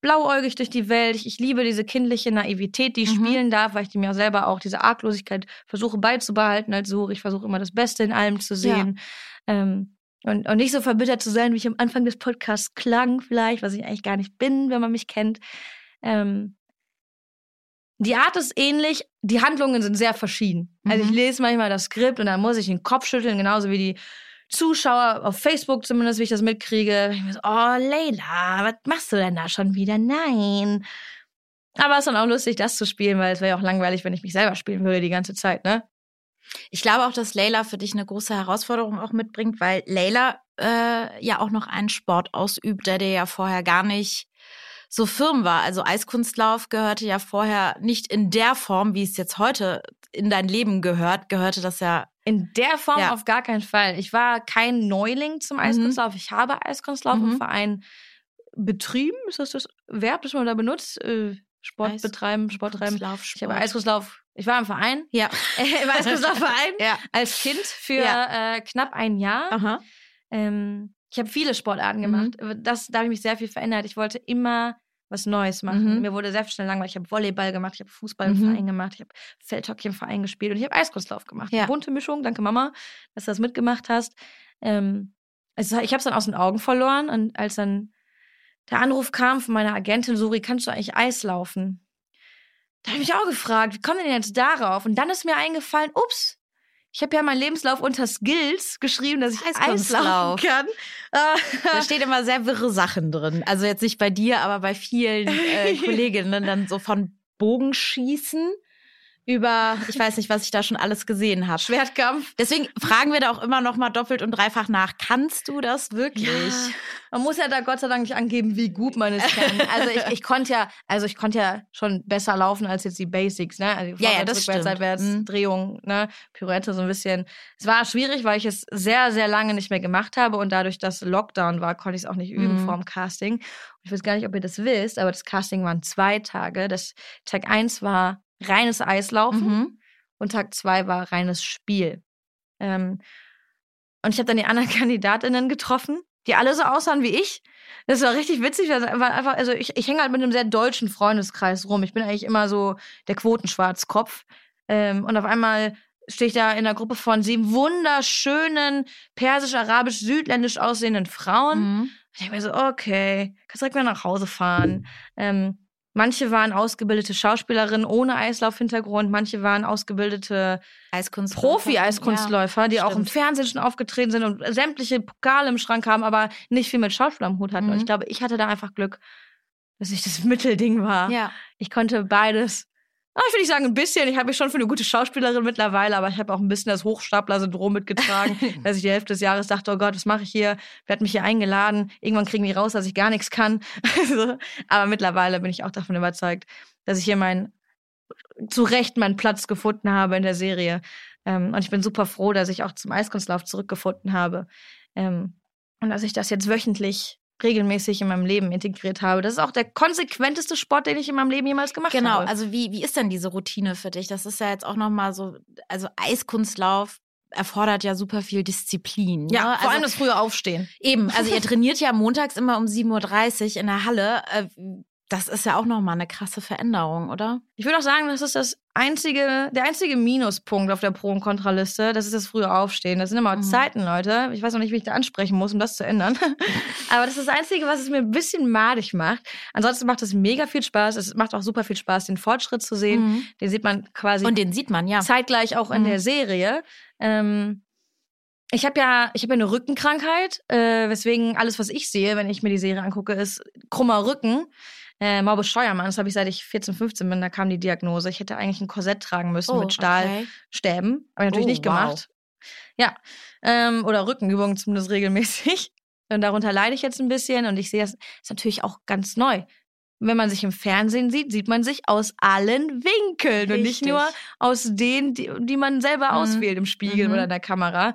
Speaker 2: blauäugig durch die Welt. Ich, ich liebe diese kindliche Naivität, die ich
Speaker 3: Mhm.
Speaker 2: spielen darf, weil ich die mir selber auch diese Arglosigkeit versuche beizubehalten als Suri. Ich versuche immer das Beste in allem zu sehen. Ähm, und, und nicht so verbittert zu sein, wie ich am Anfang des Podcasts klang, vielleicht, was ich eigentlich gar nicht bin, wenn man mich kennt. Ähm, die Art ist ähnlich, die Handlungen sind sehr verschieden. Also ich
Speaker 3: Mhm.
Speaker 2: lese manchmal das Skript und dann muss ich den Kopf schütteln, genauso wie die Zuschauer auf Facebook zumindest, wie ich das mitkriege. Ich so, oh, Leila, was machst du denn da schon wieder? Nein. Aber es ist dann auch lustig, das zu spielen, weil es wäre ja auch langweilig, wenn ich mich selber spielen würde die ganze Zeit, ne?
Speaker 3: Ich glaube auch, dass Layla für dich eine große Herausforderung auch mitbringt, weil Layla äh, ja auch noch einen Sport ausübt, der dir ja vorher gar nicht so firm war. Also Eiskunstlauf gehörte ja vorher nicht in der Form, wie es jetzt heute in dein Leben gehört, gehörte das ja.
Speaker 2: In der Form
Speaker 3: Ja.
Speaker 2: auf gar keinen Fall. Ich war kein Neuling zum Eiskunstlauf. Ich habe Eiskunstlauf im
Speaker 3: Mhm.
Speaker 2: Verein betrieben. Ist das das Verb, das man da benutzt? Äh, Sport
Speaker 3: Eis-
Speaker 2: betreiben, Sport treiben. Ich habe. Eiskunstlauf. Ich war im Verein,
Speaker 3: Ja. [LAUGHS]
Speaker 2: im Eiskunstlaufverein
Speaker 3: Ja.
Speaker 2: als Kind für
Speaker 3: Ja.
Speaker 2: äh, knapp ein Jahr.
Speaker 3: Aha.
Speaker 2: Ähm, ich habe viele Sportarten
Speaker 3: Mhm.
Speaker 2: gemacht. Das, da habe ich mich sehr viel verändert. Ich wollte immer was Neues machen.
Speaker 3: Mhm.
Speaker 2: Mir wurde sehr schnell langweilig. Ich habe Volleyball gemacht, ich habe Fußball im
Speaker 3: Mhm.
Speaker 2: Verein gemacht, ich habe Feldhockey im Verein gespielt und ich habe Eiskunstlauf gemacht.
Speaker 3: Ja.
Speaker 2: Bunte Mischung. Danke Mama, dass du das mitgemacht hast. Ähm, also ich habe es dann aus den Augen verloren und als dann der Anruf kam von meiner Agentin, Suri, kannst du eigentlich Eis laufen? Da habe ich mich auch gefragt, wie kommt denn jetzt darauf? Und dann ist mir eingefallen, ups, ich habe ja meinen Lebenslauf unter Skills geschrieben, dass ich Eis
Speaker 3: Eiskunstlauf.
Speaker 2: laufen kann. Äh,
Speaker 3: Da steht immer sehr wirre Sachen drin. Also jetzt nicht bei dir, aber bei vielen äh, [LAUGHS] Kolleginnen dann so von Bogenschießen über, ich weiß nicht, was ich da schon alles gesehen habe.
Speaker 2: Schwertkampf.
Speaker 3: Deswegen fragen wir da auch immer noch mal doppelt und dreifach nach. Kannst du das wirklich?
Speaker 2: Ja, man muss ja da Gott sei Dank nicht angeben, wie gut man es kann. [LAUGHS] Also ich, ich konnte ja, also ich konnte ja schon besser laufen als jetzt die Basics, ne? Also
Speaker 3: Ja, ja, das stimmt.
Speaker 2: seitwärts,
Speaker 3: Mhm.
Speaker 2: Drehung, ne? Pirouette so ein bisschen. Es war schwierig, weil ich es sehr, sehr lange nicht mehr gemacht habe und dadurch, dass Lockdown war, konnte ich es auch nicht üben
Speaker 3: Mhm.
Speaker 2: vor dem Casting. Ich weiß gar nicht, ob ihr das wisst, aber das Casting waren zwei Tage. Das Tag eins war reines Eislaufen.
Speaker 3: Mhm.
Speaker 2: und Tag zwei war reines Spiel. Ähm, und ich habe dann die anderen [LAUGHS] Kandidatinnen getroffen, die alle so aussahen wie ich. Das war richtig witzig. war einfach, also ich, ich hänge halt mit einem sehr deutschen Freundeskreis rum. Ich bin eigentlich immer so der Quotenschwarzkopf. Ähm, und auf einmal stehe ich da in einer Gruppe von sieben wunderschönen, persisch, arabisch, südländisch aussehenden Frauen.
Speaker 3: Mhm.
Speaker 2: Ich denke mir so, okay, kannst direkt wieder nach Hause fahren. Ähm, manche waren ausgebildete Schauspielerinnen ohne Eislaufhintergrund, manche waren ausgebildete
Speaker 3: Eiskunstläufer.
Speaker 2: Profi-Eiskunstläufer, die auch im
Speaker 3: stimmt.
Speaker 2: Fernsehen schon aufgetreten sind und sämtliche Pokale im Schrank haben, aber nicht viel mit Schauspiel am Hut hatten. Und
Speaker 3: Mhm.
Speaker 2: ich glaube, ich hatte da einfach Glück, dass ich das [LAUGHS] Mittelding war.
Speaker 3: Ja.
Speaker 2: Ich konnte beides. Ah, ich will nicht sagen ein bisschen. Ich habe mich schon für eine gute Schauspielerin mittlerweile, aber ich habe auch ein bisschen das Hochstapler-Syndrom mitgetragen, [LAUGHS] dass ich die Hälfte des Jahres dachte, oh Gott, was mache ich hier? Wer hat mich hier eingeladen? Irgendwann kriegen die raus, dass ich gar nichts kann. [LAUGHS] Aber mittlerweile bin ich auch davon überzeugt, dass ich hier mein zu Recht meinen Platz gefunden habe in der Serie. Ähm, und ich bin super froh, dass ich auch zum Eiskunstlauf zurückgefunden habe. Ähm, und dass ich das jetzt wöchentlich regelmäßig in meinem Leben integriert habe. Das ist auch der konsequenteste Sport, den ich in meinem Leben jemals gemacht
Speaker 3: genau,
Speaker 2: habe.
Speaker 3: Genau, also wie, wie ist denn diese Routine für dich? Das ist ja jetzt auch nochmal so, also Eiskunstlauf erfordert ja super viel Disziplin.
Speaker 2: Ja,
Speaker 3: ne?
Speaker 2: vor
Speaker 3: also,
Speaker 2: allem das frühe Aufstehen.
Speaker 3: Eben, also ihr [LAUGHS] trainiert ja montags immer um 7.30 Uhr in der Halle. Das ist ja auch nochmal eine krasse Veränderung, oder?
Speaker 2: Ich würde auch sagen, das ist das einzige, der einzige Minuspunkt auf der Pro- und Kontraliste. Das ist das frühe Aufstehen. Das sind immer mhm. Zeiten, Leute. Ich weiß noch nicht, wie ich da ansprechen muss, um das zu ändern. [LAUGHS] Aber das ist das Einzige, was es mir ein bisschen madig macht. Ansonsten macht es mega viel Spaß. Es macht auch super viel Spaß, den Fortschritt zu sehen. Mhm. Den sieht man quasi.
Speaker 3: Und den sieht man, ja.
Speaker 2: Zeitgleich auch in mhm. der Serie. Ähm, ich habe ja, ich habe ja eine Rückenkrankheit, äh, weswegen alles, was ich sehe, wenn ich mir die Serie angucke, ist krummer Rücken. Äh, Morbus Scheuermann, das habe ich seit ich 14, 15 bin, da kam die Diagnose. Ich hätte eigentlich ein Korsett tragen müssen oh, mit Stahlstäben. Okay. Habe ich natürlich oh, nicht gemacht. Ja. Ähm, oder Rückenübungen zumindest regelmäßig. [LAUGHS] Und darunter leide ich jetzt ein bisschen und ich sehe, das ist natürlich auch ganz neu. Wenn man sich im Fernsehen sieht, sieht man sich aus allen Winkeln Richtig. und nicht nur aus denen, die, die man selber mhm. auswählt im Spiegel mhm. oder in der Kamera.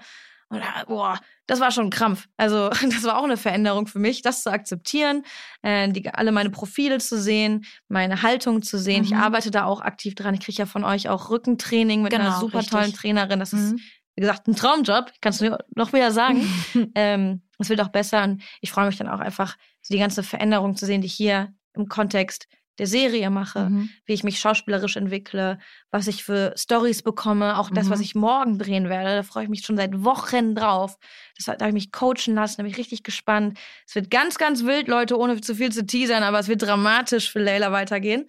Speaker 2: Und, boah, das war schon ein Krampf. Also [LAUGHS] das war auch eine Veränderung für mich, das zu akzeptieren, äh, die, alle meine Profile zu sehen, meine Haltung zu sehen. Mhm. Ich arbeite da auch aktiv dran. Ich kriege ja von euch auch Rückentraining mit genau, einer super richtig. tollen Trainerin. Das mhm. ist, wie gesagt, ein Traumjob. Ich kann es noch wieder sagen. [LAUGHS] ähm, es wird auch besser und ich freue mich dann auch einfach, so die ganze Veränderung zu sehen, die hier im Kontext der Serie mache, mhm. wie ich mich schauspielerisch entwickle, was ich für Stories bekomme, auch mhm. das, was mhm. ich morgen drehen werde. Da freue ich mich schon seit Wochen drauf. Das, da habe ich mich coachen lassen, da bin ich richtig gespannt. Es wird ganz, ganz wild, Leute, ohne zu viel zu teasern, aber es wird dramatisch für Layla weitergehen.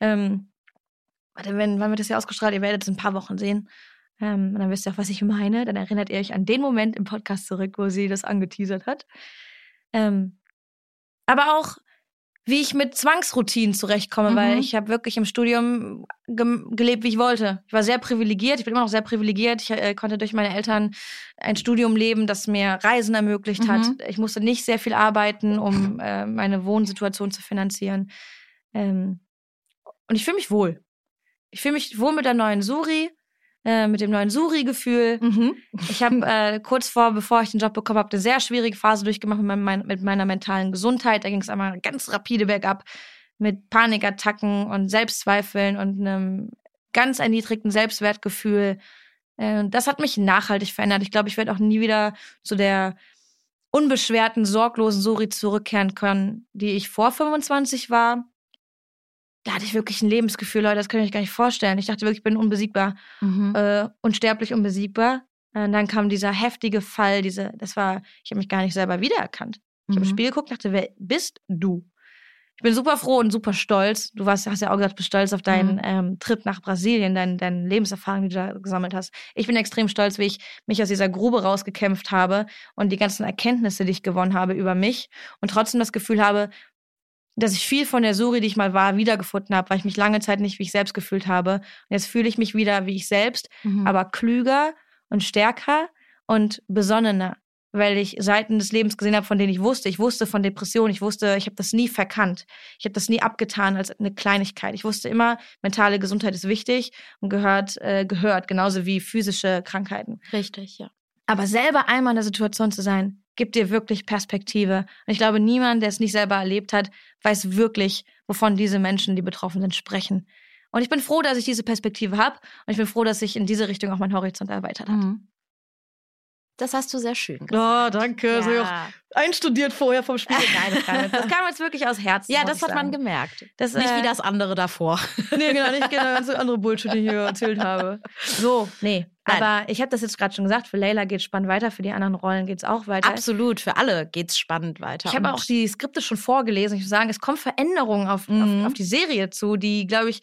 Speaker 2: Ähm, warte, wenn, wann wird das ja ausgestrahlt? Ihr werdet es in ein paar Wochen sehen. Ähm, und dann wisst ihr auch, was ich meine. Dann erinnert ihr euch an den Moment im Podcast zurück, wo sie das angeteasert hat. Ähm, aber auch wie ich mit Zwangsroutinen zurechtkomme, mhm. weil ich habe wirklich im Studium ge gelebt, wie ich wollte. Ich war sehr privilegiert, ich bin immer noch sehr privilegiert. Ich äh, konnte durch meine Eltern ein Studium leben, das mir Reisen ermöglicht mhm. hat. Ich musste nicht sehr viel arbeiten, um äh, meine Wohnsituation zu finanzieren. Ähm, und ich fühle mich wohl. Ich fühle mich wohl mit der neuen Suri. Äh, mit dem neuen Suri-Gefühl. Mhm. Ich habe [LAUGHS] äh, kurz vor, bevor ich den Job bekommen habe, eine sehr schwierige Phase durchgemacht mit, mein, mit meiner mentalen Gesundheit. Da ging es einmal ganz rapide bergab mit Panikattacken und Selbstzweifeln und einem ganz erniedrigten Selbstwertgefühl. Äh, das hat mich nachhaltig verändert. Ich glaube, ich werde auch nie wieder zu der unbeschwerten, sorglosen Suri zurückkehren können, die ich vor 25 war da hatte ich wirklich ein Lebensgefühl, Leute, das kann ich euch gar nicht vorstellen. Ich dachte wirklich, ich bin unbesiegbar, mhm. äh, unsterblich unbesiegbar. Und dann kam dieser heftige Fall, diese, das war, ich habe mich gar nicht selber wiedererkannt. Ich mhm. habe Spiel geguckt, dachte, wer bist du? Ich bin super froh und super stolz. Du warst, hast ja auch gesagt, du bist stolz auf deinen mhm. ähm, Trip nach Brasilien, deine, deine Lebenserfahrung, die du da gesammelt hast. Ich bin extrem stolz, wie ich mich aus dieser Grube rausgekämpft habe und die ganzen Erkenntnisse, die ich gewonnen habe über mich und trotzdem das Gefühl habe, dass ich viel von der Suri, die ich mal war, wiedergefunden habe, weil ich mich lange Zeit nicht wie ich selbst gefühlt habe. Und jetzt fühle ich mich wieder wie ich selbst, mhm. aber klüger und stärker und besonnener, weil ich Seiten des Lebens gesehen habe, von denen ich wusste. Ich wusste von Depressionen, ich wusste, ich habe das nie verkannt. Ich habe das nie abgetan als eine Kleinigkeit. Ich wusste immer, mentale Gesundheit ist wichtig und gehört, äh, gehört, genauso wie physische Krankheiten.
Speaker 3: Richtig, ja.
Speaker 2: Aber selber einmal in der Situation zu sein, gibt dir wirklich Perspektive. Und ich glaube, niemand, der es nicht selber erlebt hat, weiß wirklich, wovon diese Menschen, die betroffen sind, sprechen. Und ich bin froh, dass ich diese Perspektive habe. Und ich bin froh, dass sich in diese Richtung auch mein Horizont erweitert hat. Mhm.
Speaker 3: Das hast du sehr schön
Speaker 2: gesagt. Oh, danke. Ja. So auch einstudiert vorher vom Spiel. Nein, das kam jetzt wirklich aus Herzen.
Speaker 3: Ja, das hat man gemerkt.
Speaker 2: Das, nicht äh, wie das andere davor. [LAUGHS] nee, genau, nicht [LAUGHS] genau, ganz andere Bullshit, die ich hier erzählt habe. So, nee. Nein. Aber ich habe das jetzt gerade schon gesagt, für Leila geht es spannend weiter, für die anderen Rollen geht es auch weiter.
Speaker 3: Absolut, für alle geht es spannend weiter.
Speaker 2: Ich habe auch die Skripte schon vorgelesen. Ich muss sagen, es kommen Veränderungen auf, mhm. auf, auf die Serie zu, die, glaube ich,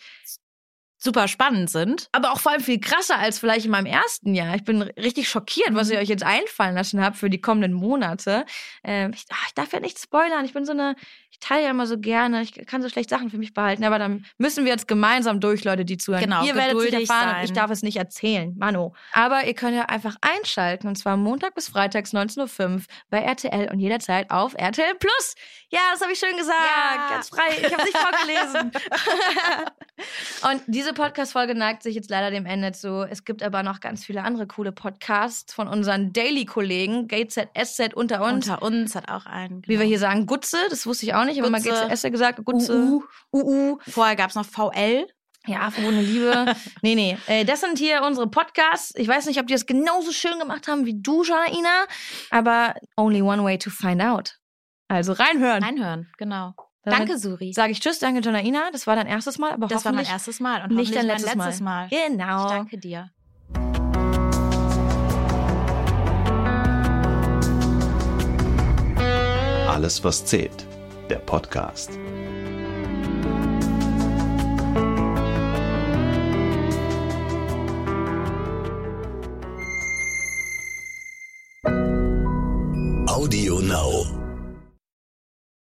Speaker 3: super spannend sind.
Speaker 2: Aber auch vor allem viel krasser als vielleicht in meinem ersten Jahr. Ich bin richtig schockiert, was ihr mhm. euch jetzt einfallen lassen habt für die kommenden Monate. Ähm, ich, ach, ich, darf ja nicht spoilern. Ich bin so eine, ich teile ja immer so gerne. Ich kann so schlecht Sachen für mich behalten. Aber dann müssen wir jetzt gemeinsam durch, Leute, die zuhören.
Speaker 3: Genau,
Speaker 2: ihr werdet es erfahren sein. ich darf es nicht erzählen. Mano. Aber ihr könnt ja einfach einschalten. Und zwar Montag bis Freitags 19.05 Uhr bei RTL und jederzeit auf RTL Plus. Ja, das habe ich schön gesagt. Ja. Ganz frei. Ich habe es nicht [LAUGHS] vorgelesen. [LAUGHS] [LAUGHS] und diese Diese Podcast-Folge neigt sich jetzt leider dem Ende zu. Es gibt aber noch ganz viele andere coole Podcasts von unseren Daily-Kollegen. GZSZ unter uns.
Speaker 3: Unter uns hat auch einen.
Speaker 2: Wie wir hier sagen, Gutze, das wusste ich auch nicht. Ich habe mal
Speaker 3: Gutze.
Speaker 2: GZSZ gesagt. Gutze.
Speaker 3: UU.
Speaker 2: UU.
Speaker 3: Vorher gab es noch VL.
Speaker 2: Ja, verbotene Liebe. [LAUGHS] nee, nee. Äh, das sind hier unsere Podcasts. Ich weiß nicht, ob die das genauso schön gemacht haben wie du, Janaina, aber only one way to find out. Also reinhören.
Speaker 3: Reinhören, genau.
Speaker 2: Dann
Speaker 3: Danke, Suri.
Speaker 2: Sage ich Tschüss, danke, Janaina. Das war dein erstes Mal, aber
Speaker 3: Das war mein
Speaker 2: hoffentlich
Speaker 3: erstes Mal und
Speaker 2: nicht dein letztes,
Speaker 3: mein letztes Mal.
Speaker 2: Mal. Genau.
Speaker 3: Ich danke dir.
Speaker 1: Alles, was zählt. Der Podcast.